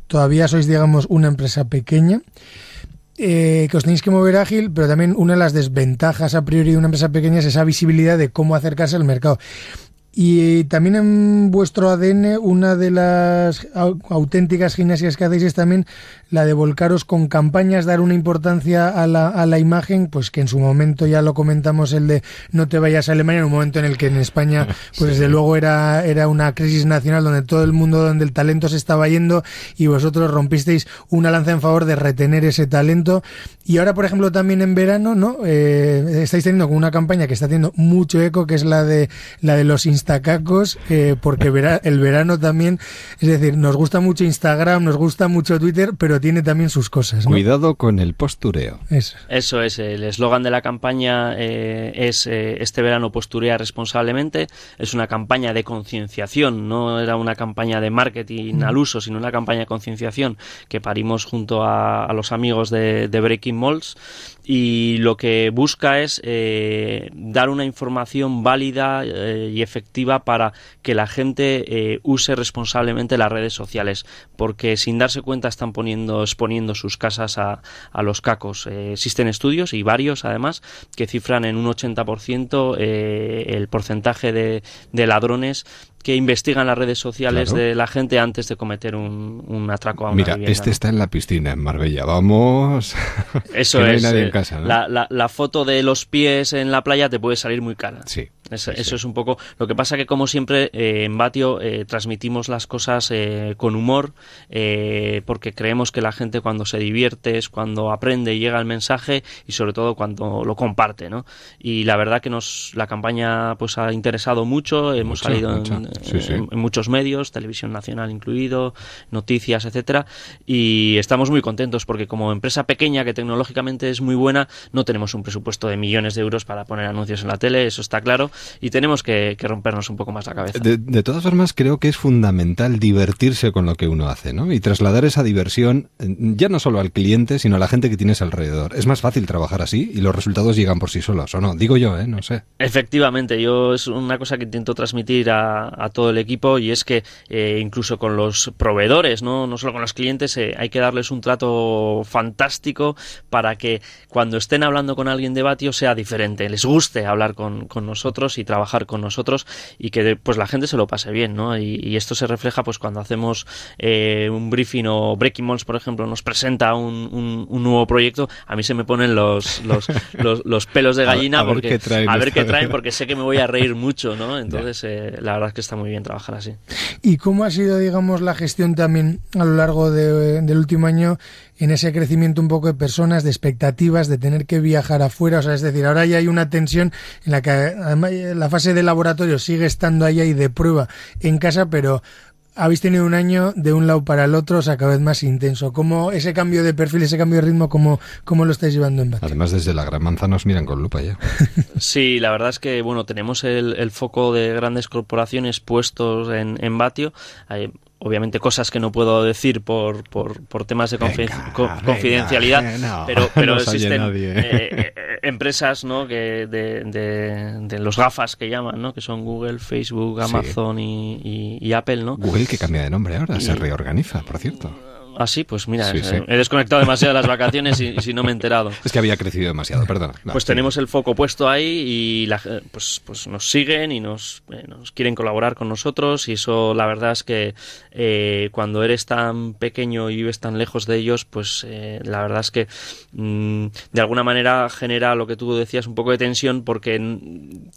Todavía sois, digamos, una empresa pequeña. Eh, que os tenéis que mover ágil, pero también una de las desventajas a priori de una empresa pequeña es esa visibilidad de cómo acercarse al mercado. Y también en vuestro ADN, una de las auténticas gimnasias que hacéis es también la de volcaros con campañas, dar una importancia a la, a la imagen, pues que en su momento ya lo comentamos, el de no te vayas a Alemania, en un momento en el que en España, pues desde luego era, era una crisis nacional donde todo el mundo, donde el talento se estaba yendo y vosotros rompisteis una lanza en favor de retener ese talento. Y ahora, por ejemplo, también en verano, ¿no? Eh, estáis teniendo una campaña que está teniendo mucho eco, que es la de, la de los Instacacos, eh, porque el verano también, es decir, nos gusta mucho Instagram, nos gusta mucho Twitter, pero tiene también sus cosas. Cuidado con el postureo. Eso, Eso es, el eslogan de la campaña eh, es eh, este verano posturea responsablemente, es una campaña de concienciación, no era una campaña de marketing al uso, sino una campaña de concienciación que parimos junto a, los amigos de, de Breaking Malls y lo que busca es eh, dar una información válida eh, y efectiva para que la gente eh, use responsablemente las redes sociales, porque sin darse cuenta están poniendo, exponiendo sus casas a, a los cacos. existen estudios y varios además que cifran en un 80% el porcentaje de, de ladrones que investigan las redes sociales de la gente antes de cometer un, atraco a una Mira, este está en la piscina en Marbella. Vamos. Eso es. en casa, la, la, la, foto de los pies en la playa te puede salir muy cara. Sí. Eso, es un poco. Lo que pasa que, como siempre, eh, en Batio eh, transmitimos las cosas eh, con humor, porque creemos que la gente cuando se divierte es cuando aprende y llega el mensaje y, sobre todo, cuando lo comparte, ¿no? Y la verdad que nos la campaña pues ha interesado mucho. Hemos salido En, muchos medios, televisión nacional incluido, noticias, etcétera, y estamos muy contentos porque, como empresa pequeña que tecnológicamente es muy buena, no tenemos un presupuesto de millones de euros para poner anuncios en la tele, eso está claro y tenemos que, rompernos un poco más la cabeza. De, todas formas, creo que es fundamental divertirse con lo que uno hace, ¿no? Y trasladar esa diversión ya no solo al cliente, sino a la gente que tienes alrededor. Es más fácil trabajar así y los resultados llegan por sí solos, ¿o no? Digo yo, ¿eh? No sé. Efectivamente, yo es una cosa que intento transmitir a, todo el equipo y es que eh, incluso con los proveedores, no, no solo con los clientes, eh, hay que darles un trato fantástico para que cuando estén hablando con alguien de Batio sea diferente, les guste hablar con, con nosotros y trabajar con nosotros y que pues la gente se lo pase bien, ¿no? Y, esto se refleja pues cuando hacemos eh, un briefing o Breaking Malls, por ejemplo, nos presenta un, un, nuevo proyecto, a mí se me ponen los, los, los, pelos de gallina a, porque ver a ver qué traen porque sé que me voy a reír mucho, ¿no? Entonces eh, la verdad es que está muy bien trabajar así. ¿Y cómo ha sido, digamos, la gestión también a lo largo del último año en ese crecimiento un poco de personas, de expectativas, de tener que viajar afuera? O sea, es decir, ahora ya hay una tensión en la que además, la fase de laboratorio sigue estando ahí y de prueba en casa, pero habéis tenido un año de un lado para el otro, o sea, cada vez más intenso. ¿Cómo ese cambio de perfil, ese cambio de ritmo, cómo, cómo lo estáis llevando en Batio? Además, desde la Gran Manzana nos miran con lupa ya. sí, la verdad es que, bueno, tenemos el, foco de grandes corporaciones puestos en, en Batio obviamente cosas que no puedo decir por, por, por temas de confidencialidad, pero, pero existen eh, eh, empresas ¿no? que de, de, los gafas que llaman, ¿no? que son Google, Facebook, Amazon y, Apple. ¿no? Google que cambia de nombre ahora, se reorganiza, por cierto. Ah, sí, pues mira, eh, he desconectado demasiado las vacaciones y, si no me he enterado. Es que había crecido demasiado, perdona. pues tenemos el foco puesto ahí y la, pues, pues nos siguen y nos, eh, nos quieren colaborar con nosotros y eso la verdad es que eh, cuando eres tan pequeño y vives tan lejos de ellos, pues la verdad es que mm, de alguna manera genera lo que tú decías, un poco de tensión porque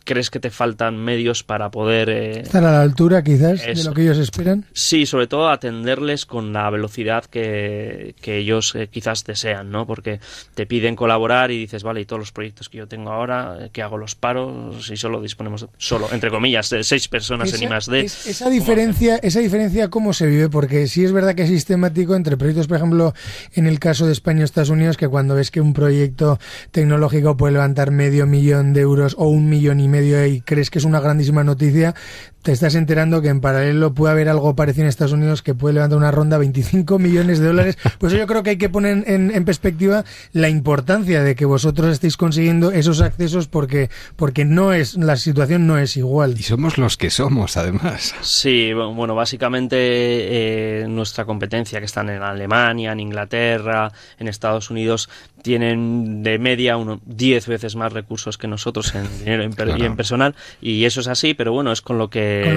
crees que te faltan medios para poder... Estar a la altura quizás de lo que ellos esperan. Sí, sobre todo atenderles con la velocidad que, ellos eh, quizás desean, ¿no? Porque te piden colaborar y dices, vale, y todos los proyectos que yo tengo ahora, eh, que hago los paros y solo disponemos, solo, entre comillas, de seis personas en más esa diferencia, esa diferencia, ¿cómo se vive? Porque sí es verdad que es sistemático entre proyectos, por ejemplo, en el caso de España y Estados Unidos, que cuando ves que un proyecto tecnológico puede levantar medio millón de euros o un millón y medio y crees que es una grandísima noticia, te estás enterando que en paralelo puede haber algo parecido en Estados Unidos que puede levantar una ronda 25 millones de dólares. Pues yo creo que hay que poner en, perspectiva la importancia de que vosotros estéis consiguiendo esos accesos porque, porque no es, la situación no es igual. Y somos los que somos, además. Sí, bueno, básicamente eh, nuestra competencia que están en Alemania, en Inglaterra, en Estados Unidos, tienen de media unos 10 veces más recursos que nosotros en dinero y en personal y eso es así, pero bueno, es con lo que, con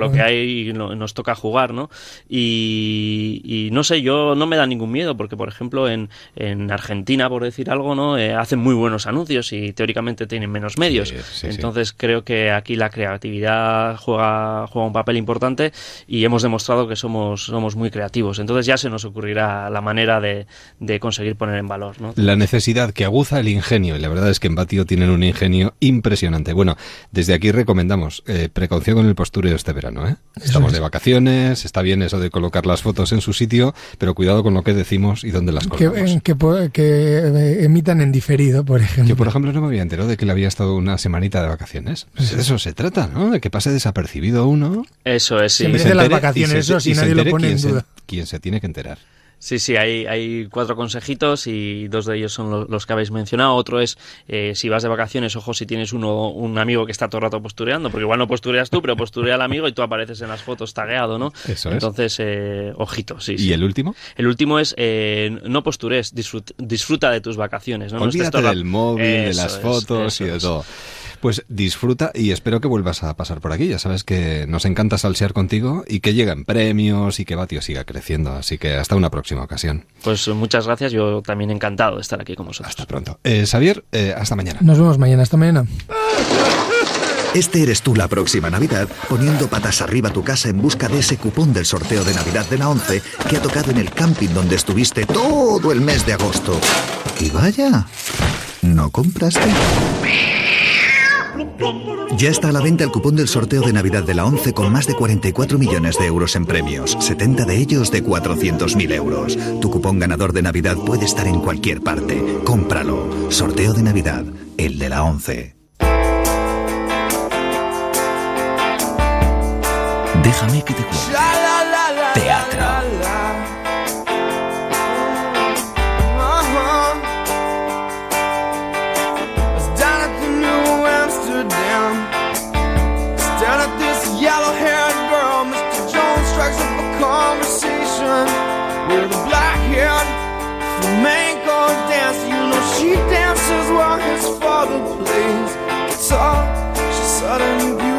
lo que hay, y nos toca jugar, ¿no? Y, no sé, yo no me da ningún miedo porque, por ejemplo, en, en Argentina, por decir algo, ¿no? Eh, hacen muy buenos anuncios y teóricamente tienen menos medios. Entonces creo que aquí la creatividad juega, juega un papel importante y hemos demostrado que somos, somos muy creativos. Entonces ya se nos ocurrirá la manera de, de conseguir poner en valor, ¿no? La necesidad que aguza el ingenio. Y la verdad es que en Batio tienen un ingenio impresionante. Bueno, desde aquí recomendamos eh, precaución con el postureo este verano. ¿eh? Estamos de vacaciones, está bien eso de colocar las fotos en su sitio, pero cuidado con lo que decimos y dónde las colocamos. Que, que, eh, emitan en diferido, por ejemplo. Yo, por ejemplo, no me había enterado de que le había estado una semanita de vacaciones. Pues de eso se trata, ¿no? De que pase desapercibido uno. Eso es, sí. Se merece las vacaciones, eso, si nadie lo pone en duda. Quien se tiene que enterar. Sí, sí, hay, hay cuatro consejitos y dos de ellos son los, que habéis mencionado. Otro es, eh, si vas de vacaciones, ojo si tienes uno, un amigo que está todo el rato postureando, porque igual no postureas tú, pero posturea al amigo y tú apareces en las fotos tagueado, ¿no? Eso es. Entonces, eh, ojito, sí. ¿Y el último? El último es, eh, no postures, disfruta, de tus vacaciones. ¿no? Olvídate del móvil, de las fotos y de todo. Pues disfruta y espero que vuelvas a pasar por aquí. Ya sabes que nos encanta salsear contigo y que lleguen premios y que Batio siga creciendo. Así que hasta una próxima ocasión. Pues muchas gracias. Yo también encantado de estar aquí con vosotros. Hasta pronto. Eh, Xavier, eh, hasta mañana. Nos vemos mañana. Hasta mañana. Este eres tú la próxima Navidad, poniendo patas arriba tu casa en busca de ese cupón del sorteo de Navidad de la 11 que ha tocado en el camping donde estuviste todo el mes de agosto. Y vaya, ¿no compraste? Ya está a la venta el cupón del sorteo de Navidad de la 11 con más de 44 millones de euros en premios, 70 de ellos de 400.000 euros. Tu cupón ganador de Navidad puede estar en cualquier parte. Cómpralo. Sorteo de Navidad, el de la 11. Déjame que te cuente. Teatro. yellow-haired girl, Mr. Jones strikes up a conversation with a black-haired flamenco dancer. You know she dances while his father plays guitar. She's suddenly beautiful.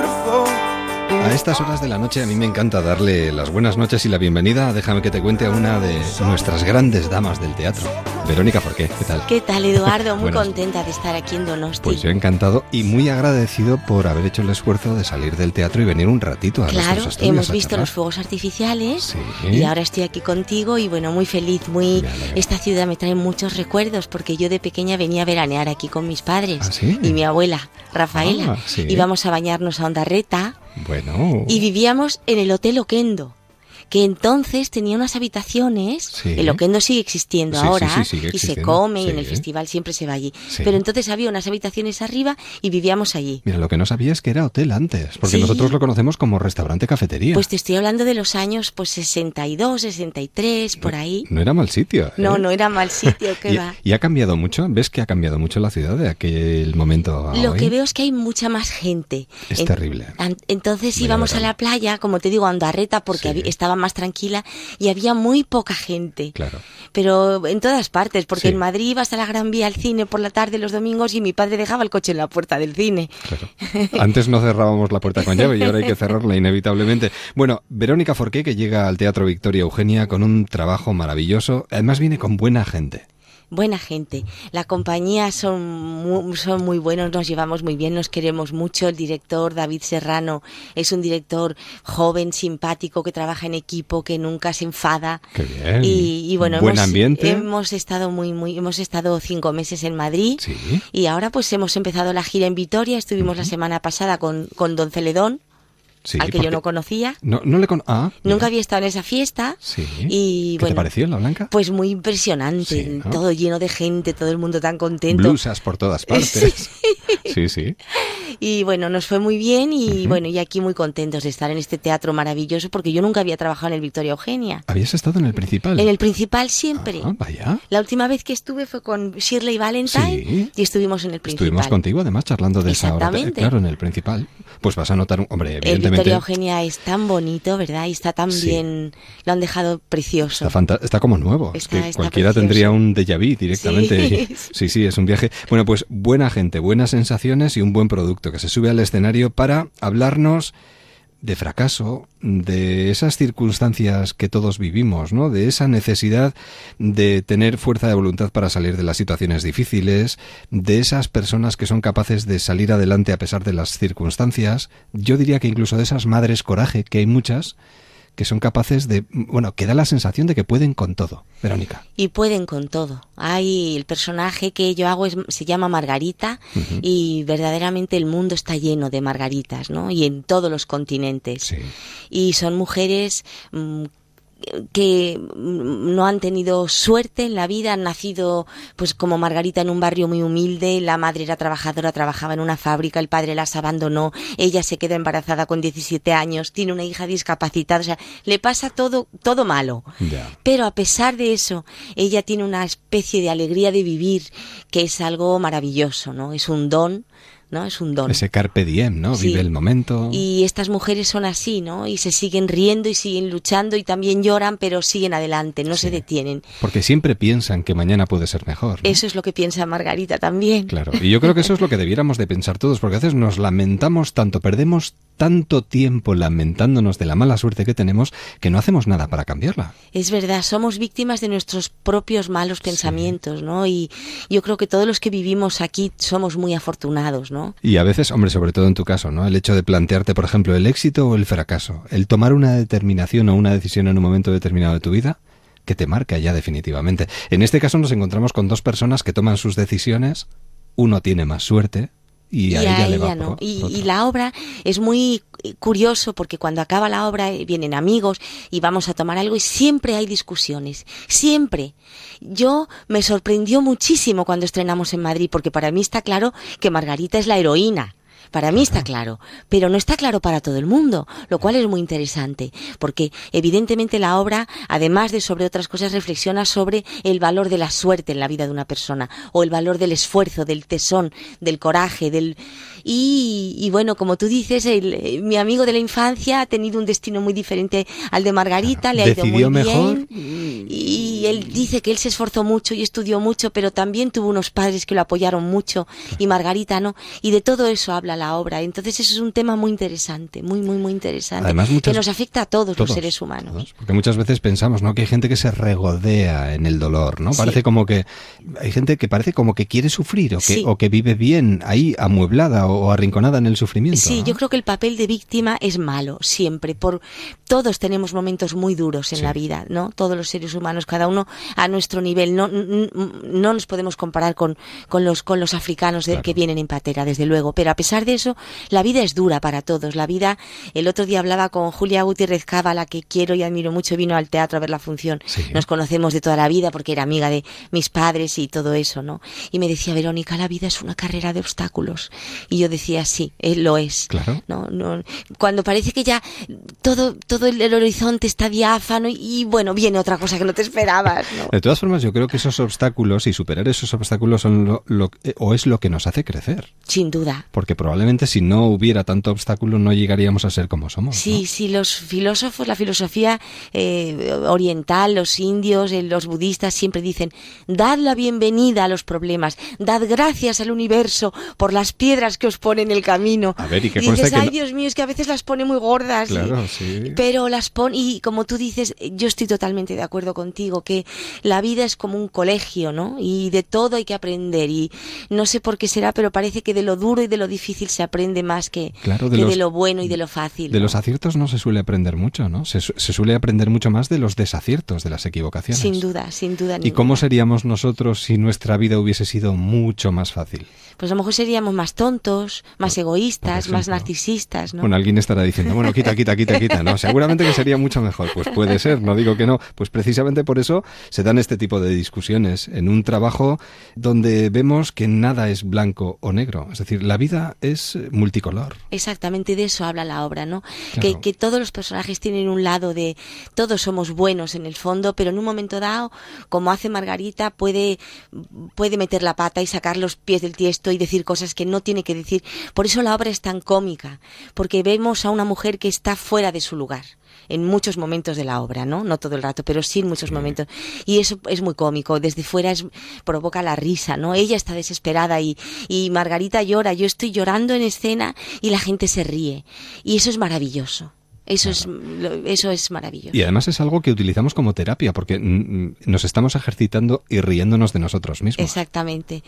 Estas horas de la noche a mí me encanta darle las buenas noches y la bienvenida. Déjame que te cuente a una de nuestras grandes damas del teatro. Verónica ¿por ¿qué tal? ¿Qué tal, Eduardo? Muy contenta de estar aquí en Donosti. Pues yo encantado y muy agradecido por haber hecho el esfuerzo de salir del teatro y venir un ratito a Claro, nuestros estudios hemos a visto los fuegos artificiales Sí. y ahora estoy aquí contigo y bueno, muy feliz, muy... Esta ciudad me trae muchos recuerdos porque yo de pequeña venía a veranear aquí con mis padres ¿Ah, sí? y mi abuela, Rafaela. Ah, sí. Íbamos a bañarnos a Ondarreta Bueno. y vivíamos en el Hotel Oquendo que entonces tenía unas habitaciones, Sí. el Oquendo sigue existiendo Sí, ahora sí, sigue y se come y en el festival siempre se va allí. Pero entonces había unas habitaciones arriba y vivíamos allí. Mira, lo que no sabía es que era hotel antes, porque nosotros lo conocemos como restaurante cafetería. Pues te estoy hablando de los años pues 62, 63, por ahí. No era mal sitio. ¿eh? No, no era mal sitio, que ¿Y, va. y ha cambiado mucho? ¿Ves que ha cambiado mucho la ciudad de aquel momento a Lo hoy? que veo es que hay mucha más gente. Es En- terrible. an- Entonces íbamos a la playa, como te digo, a Andarreta, porque habí- estaba más tranquila y había muy poca gente. Claro. Pero en todas partes, porque Sí. en Madrid ibas a la Gran Vía al cine por la tarde los domingos y mi padre dejaba el coche en la puerta del cine. Antes no cerrábamos la puerta con llave y ahora hay que cerrarla inevitablemente. Bueno, Verónica Forqué que llega al Teatro Victoria Eugenia con un trabajo maravilloso. Además viene con buena gente. Buena gente. La compañía son muy, son muy buenos, nos llevamos muy bien, nos queremos mucho. El director David Serrano es un director joven, simpático, que trabaja en equipo, que nunca se enfada. Qué bien. Y, y bueno, Buen hemos, ambiente. hemos estado muy, muy, hemos estado cinco meses en Madrid y ahora pues hemos empezado la gira en Vitoria. Estuvimos la semana pasada con, con Don Celedón, Sí, al que yo no conocía. No, no le con... Ah, Nunca había estado en esa fiesta sí. y ¿Qué te pareció la blanca? pues muy impresionante, ¿no? todo lleno de gente, todo el mundo tan contento. Blusas por todas partes. Sí, sí. Y bueno, nos fue muy bien y bueno, y aquí muy contentos de estar en este teatro maravilloso porque yo nunca había trabajado en el Victoria Eugenia. ¿Habías estado en el principal? En el principal siempre. Ah, vaya. La última vez que estuve fue con Shirley Valentine Sí. y estuvimos en el principal. Estuvimos contigo además charlando de esa hora. Claro, en el principal. Pues vas a notar, hombre, El evidentemente... Victoria Eugenia es tan bonito, ¿verdad? Y está tan Sí. bien, lo han dejado precioso. Está, está como nuevo. Es que está cualquiera precioso. tendría un déjà vu directamente. Sí. sí, sí, es un viaje. Bueno, pues buena gente, buenas sensaciones y un buen producto que se sube al escenario para hablarnos de fracaso, de esas circunstancias que todos vivimos, ¿no? De esa necesidad de tener fuerza de voluntad para salir de las situaciones difíciles, de esas personas que son capaces de salir adelante a pesar de las circunstancias. Yo diría que incluso de esas madres coraje, que hay muchas, que son capaces de, bueno, que da la sensación de que pueden con todo. Verónica. Y pueden con todo. Hay el personaje que yo hago es, se llama Margarita y verdaderamente el mundo está lleno de margaritas, ¿no? Y en todos los continentes. Y son mujeres mm, que no han tenido suerte en la vida, han nacido pues como Margarita en un barrio muy humilde, la madre era trabajadora, trabajaba en una fábrica, el padre las abandonó, ella se queda embarazada con 17 años, tiene una hija discapacitada, o sea, le pasa todo todo malo. Pero a pesar de eso, ella tiene una especie de alegría de vivir que es algo maravilloso, ¿no? Es un don, ¿no? Es un don. Ese carpe diem, ¿no? Sí. Vive el momento. Y estas mujeres son así, ¿no? Y se siguen riendo y siguen luchando y también lloran, pero siguen adelante, no se detienen. Porque siempre piensan que mañana puede ser mejor. ¿no? Eso es lo que piensa Margarita también. Claro. Y yo creo que eso es lo que debiéramos de pensar todos, porque a veces nos lamentamos tanto, perdemos tanto tiempo lamentándonos de la mala suerte que tenemos, que no hacemos nada para cambiarla. Es verdad, somos víctimas de nuestros propios malos pensamientos, ¿no? Y yo creo que todos los que vivimos aquí somos muy afortunados, ¿no? Y a veces, hombre, sobre todo en tu caso, ¿no? El hecho de plantearte, por ejemplo, el éxito o el fracaso, el tomar una determinación o una decisión en un momento determinado de tu vida, que te marca ya definitivamente. En este caso nos encontramos con dos personas que toman sus decisiones, uno tiene más suerte y, a, ella, le va no. Y, y la obra es muy curioso porque cuando acaba la obra eh, vienen amigos y vamos a tomar algo y siempre hay discusiones, siempre. Yo me sorprendió muchísimo cuando estrenamos en Madrid porque para mí está claro que Margarita es la heroína. Para mí está claro, pero no está claro para todo el mundo, lo cual es muy interesante, porque evidentemente la obra, además de sobre otras cosas, reflexiona sobre el valor de la suerte en la vida de una persona, o el valor del esfuerzo, del tesón, del coraje, del y, y bueno, como tú dices, el- eh, mi amigo de la infancia ha tenido un destino muy diferente al de Margarita, le ha ido muy mejor. bien y él dice que él se esforzó mucho y estudió mucho, pero también tuvo unos padres que lo apoyaron mucho y Margarita no. Y de todo eso habla la la obra. Entonces eso es un tema muy interesante, muy, muy, muy interesante, que nos afecta a todos, los seres humanos. porque muchas veces pensamos, ¿no? Que hay gente que se regodea en el dolor, ¿no? Parece como que hay gente que parece como que quiere sufrir o que, o que vive bien ahí amueblada o, arrinconada en el sufrimiento. Sí, yo creo que el papel de víctima es malo siempre. Por todos tenemos momentos muy duros en la vida, ¿no? Todos los seres humanos, cada uno a nuestro nivel. No, no, nos podemos comparar con, con los con los africanos que vienen en patera, desde luego. Pero a pesar de eso, la vida es dura para todos. La vida. El otro día hablaba con Julia Gutiérrez Cava, la que quiero y admiro mucho, vino al teatro a ver la función. Nos conocemos de toda la vida porque era amiga de mis padres y todo eso, ¿no? Y me decía Verónica, la vida es una carrera de obstáculos. Y yo decía, sí, él lo es. Claro. No, no, cuando parece que ya todo, todo el, horizonte está diáfano y, bueno, viene otra cosa que no te esperabas. De todas formas, yo creo que esos obstáculos y superar esos obstáculos son lo, eh, o es lo que nos hace crecer. Sin duda. Porque probablemente si no hubiera tanto obstáculo no llegaríamos a ser como somos. Sí, sí, los filósofos, la filosofía eh, oriental, los indios, eh, los budistas siempre dicen, dad la bienvenida a los problemas, dad gracias al universo por las piedras que os pone en el camino. A ver, y qué dices, ay Dios mío, es que a veces las pone muy gordas. Claro, sí. Pero las pone, y como tú dices, yo estoy totalmente de acuerdo contigo, que la vida es como un colegio, ¿no? Y de todo hay que aprender. Y no sé por qué será, pero parece que de lo duro y de lo difícil se aprende más que, de, lo bueno y de lo fácil. De los aciertos no se suele aprender mucho, ¿no? Se, suele aprender mucho más de los desaciertos, de las equivocaciones. Sin duda, sin duda. ¿Y cómo seríamos nosotros si nuestra vida hubiese sido mucho más fácil? Pues a lo mejor seríamos más tontos, más egoístas, más narcisistas, ¿no? Bueno, alguien estará diciendo, bueno, quita, quita, quita, quita. No, seguramente que sería mucho mejor. Pues puede ser, no digo que no. Pues precisamente por eso se dan este tipo de discusiones en un trabajo donde vemos que nada es blanco o negro. Es decir, la vida es multicolor. Exactamente de eso habla la obra, ¿no? Que, que todos los personajes tienen un lado de todos somos buenos en el fondo, pero en un momento dado, como hace Margarita, puede, puede meter la pata y sacar los pies del tiesto y decir cosas que no tiene que decir. Por eso la obra es tan cómica, porque vemos a una mujer que está fuera de su lugar en muchos momentos de la obra, ¿no? No todo el rato, pero sí en muchos momentos. Y eso es muy cómico, desde fuera es, provoca la risa, ¿no? Ella está desesperada y, y Margarita llora, yo estoy llorando en escena y la gente se ríe. Y eso es maravilloso. Eso, es, eso es maravilloso. Y además es algo que utilizamos como terapia, porque nos estamos ejercitando y riéndonos de nosotros mismos. Exactamente.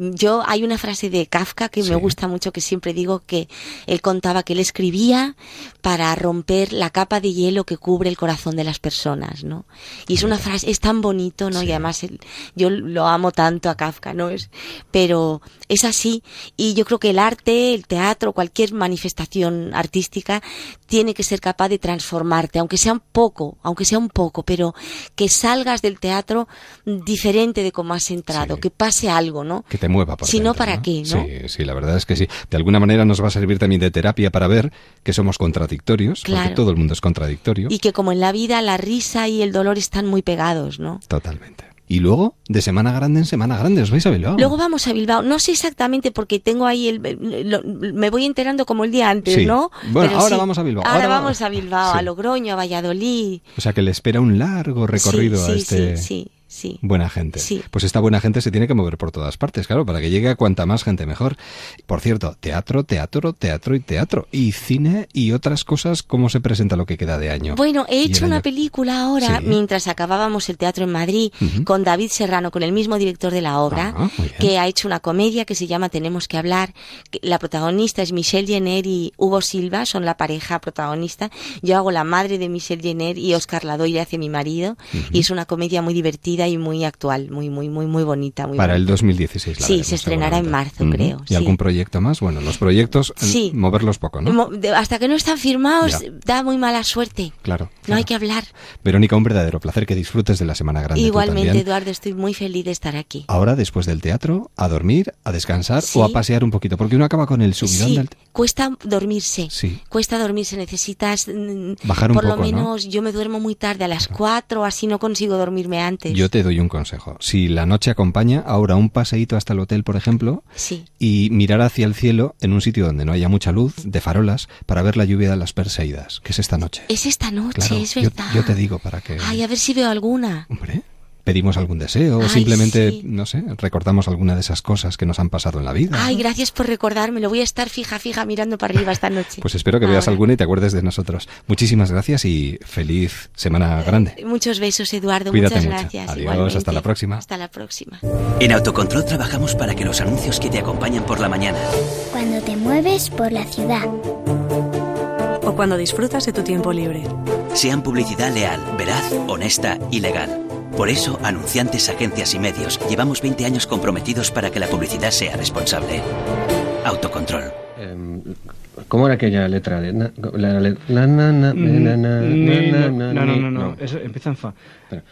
Yo, hay una frase de Kafka que me gusta mucho, que siempre digo que él contaba que él escribía para romper la capa de hielo que cubre el corazón de las personas, ¿no? Y es una frase, es tan bonito, ¿no? Y además yo lo amo tanto a Kafka, ¿no? Es, pero es así. Y yo creo que el arte, el teatro, cualquier manifestación artística tiene que ser capaz de transformarte, aunque sea un poco, aunque sea un poco, pero que salgas del teatro diferente de cómo has entrado, que pase algo, ¿no? Que te mueva. Por si no, ¿para qué? ¿no? Sí, sí, la verdad es que sí. De alguna manera nos va a servir también de terapia para ver que somos contradictorios, porque todo el mundo es contradictorio. Y que como en la vida la risa y el dolor están muy pegados, ¿no? Totalmente. Y luego, de Semana Grande en Semana Grande, ¿os vais a Bilbao? Luego vamos a Bilbao. No sé exactamente porque tengo ahí el... me voy enterando como el día antes, ¿no? Bueno, ahora vamos a Bilbao. Ahora, vamos a Bilbao, a Logroño, a Valladolid. O sea que le espera un largo recorrido a este... Sí, sí, sí. Buena gente. Pues esta buena gente se tiene que mover por todas partes, claro, para que llegue a cuanta más gente mejor. Por cierto, teatro, teatro, teatro y teatro. Y cine y otras cosas, ¿cómo se presenta lo que queda de año? Bueno, he hecho una película ahora, mientras acabábamos el teatro en Madrid, con David Serrano, con el mismo director de la obra, ah, que ha hecho una comedia que se llama Tenemos que hablar. La protagonista es Michelle Jenner y Hugo Silva, son la pareja protagonista. Yo hago la madre de Michelle Jenner y Oscar Ladoire hace mi marido. Y es una comedia muy divertida y muy actual, muy, muy, muy, muy bonita. Muy Para el 2016. La sí, se estrenará en marzo, creo. ¿Y algún proyecto más? Bueno, los proyectos, sí. moverlos poco, ¿no? Hasta que no están firmados, da muy mala suerte. Claro, No hay que hablar. Verónica, un verdadero placer que disfrutes de la Semana Grande. Igualmente, Eduardo, estoy muy feliz de estar aquí. Ahora, después del teatro, a dormir, a descansar o a pasear un poquito, porque uno acaba con el subidón del... cuesta dormirse. Sí. Cuesta dormirse, necesitas... Mm, Bajar un por poco, lo menos, yo me duermo muy tarde, a las 4, así no consigo dormirme antes te doy un consejo. Si la noche acompaña, ahora un paseíto hasta el hotel, por ejemplo, y mirar hacia el cielo en un sitio donde no haya mucha luz, de farolas, para ver la lluvia de las Perseidas, que es esta noche. Es esta noche, es verdad. Yo, te digo para que... Ay, a ver si veo alguna. Hombre. Pedimos algún deseo o simplemente, no sé, recordamos alguna de esas cosas que nos han pasado en la vida. Ay, gracias por recordarme. Lo voy a estar fija, fija mirando para arriba esta noche. Pues espero que veas alguna y te acuerdes de nosotros. Muchísimas gracias y feliz semana grande. Muchos besos, Eduardo. Cuídate Muchas mucho. gracias. Adiós, hasta la próxima. Hasta la próxima. En Autocontrol trabajamos para que los anuncios que te acompañan por la mañana, Cuando te mueves por la ciudad. O cuando disfrutas de tu tiempo libre. sean publicidad leal, veraz, honesta y legal. Por eso, anunciantes, agencias y medios, llevamos 20 años comprometidos para que la publicidad sea responsable. Autocontrol. ¿Cómo era aquella letra? De na- la, la, la, na, na, Mm, na, na, na, no, na, no, ni- no, no, eso empieza en fa.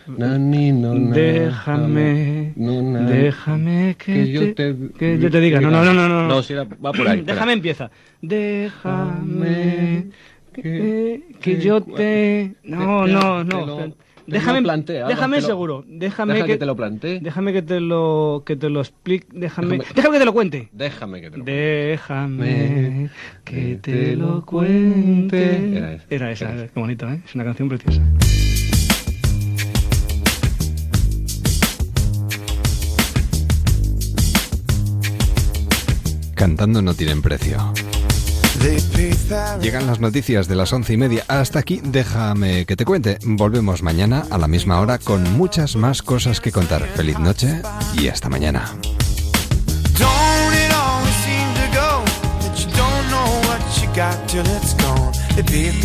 Na, ni, no, na, Déjame, no, na, déjame que, que yo te, que yo te diga. No, no, no, no, no. No, si era- va por ahí. Déjame empieza. Déjame que, que yo te. No, no, no. Déjame, déjame te lo- seguro. Déjame Deja que, que te lo plantee. Déjame que te lo que te lo explique. Déjame, Déjame- déjame que te lo cuente. Déjame que te lo Déjame que te lo cuente. Era esa, Era esa, era esa. qué bonito, ¿eh? Es una canción preciosa. Cantando no tienen precio. Llegan las noticias de las once y media. Hasta aquí, déjame que te cuente. Volvemos mañana a la misma hora con muchas más cosas que contar. Feliz noche y hasta mañana.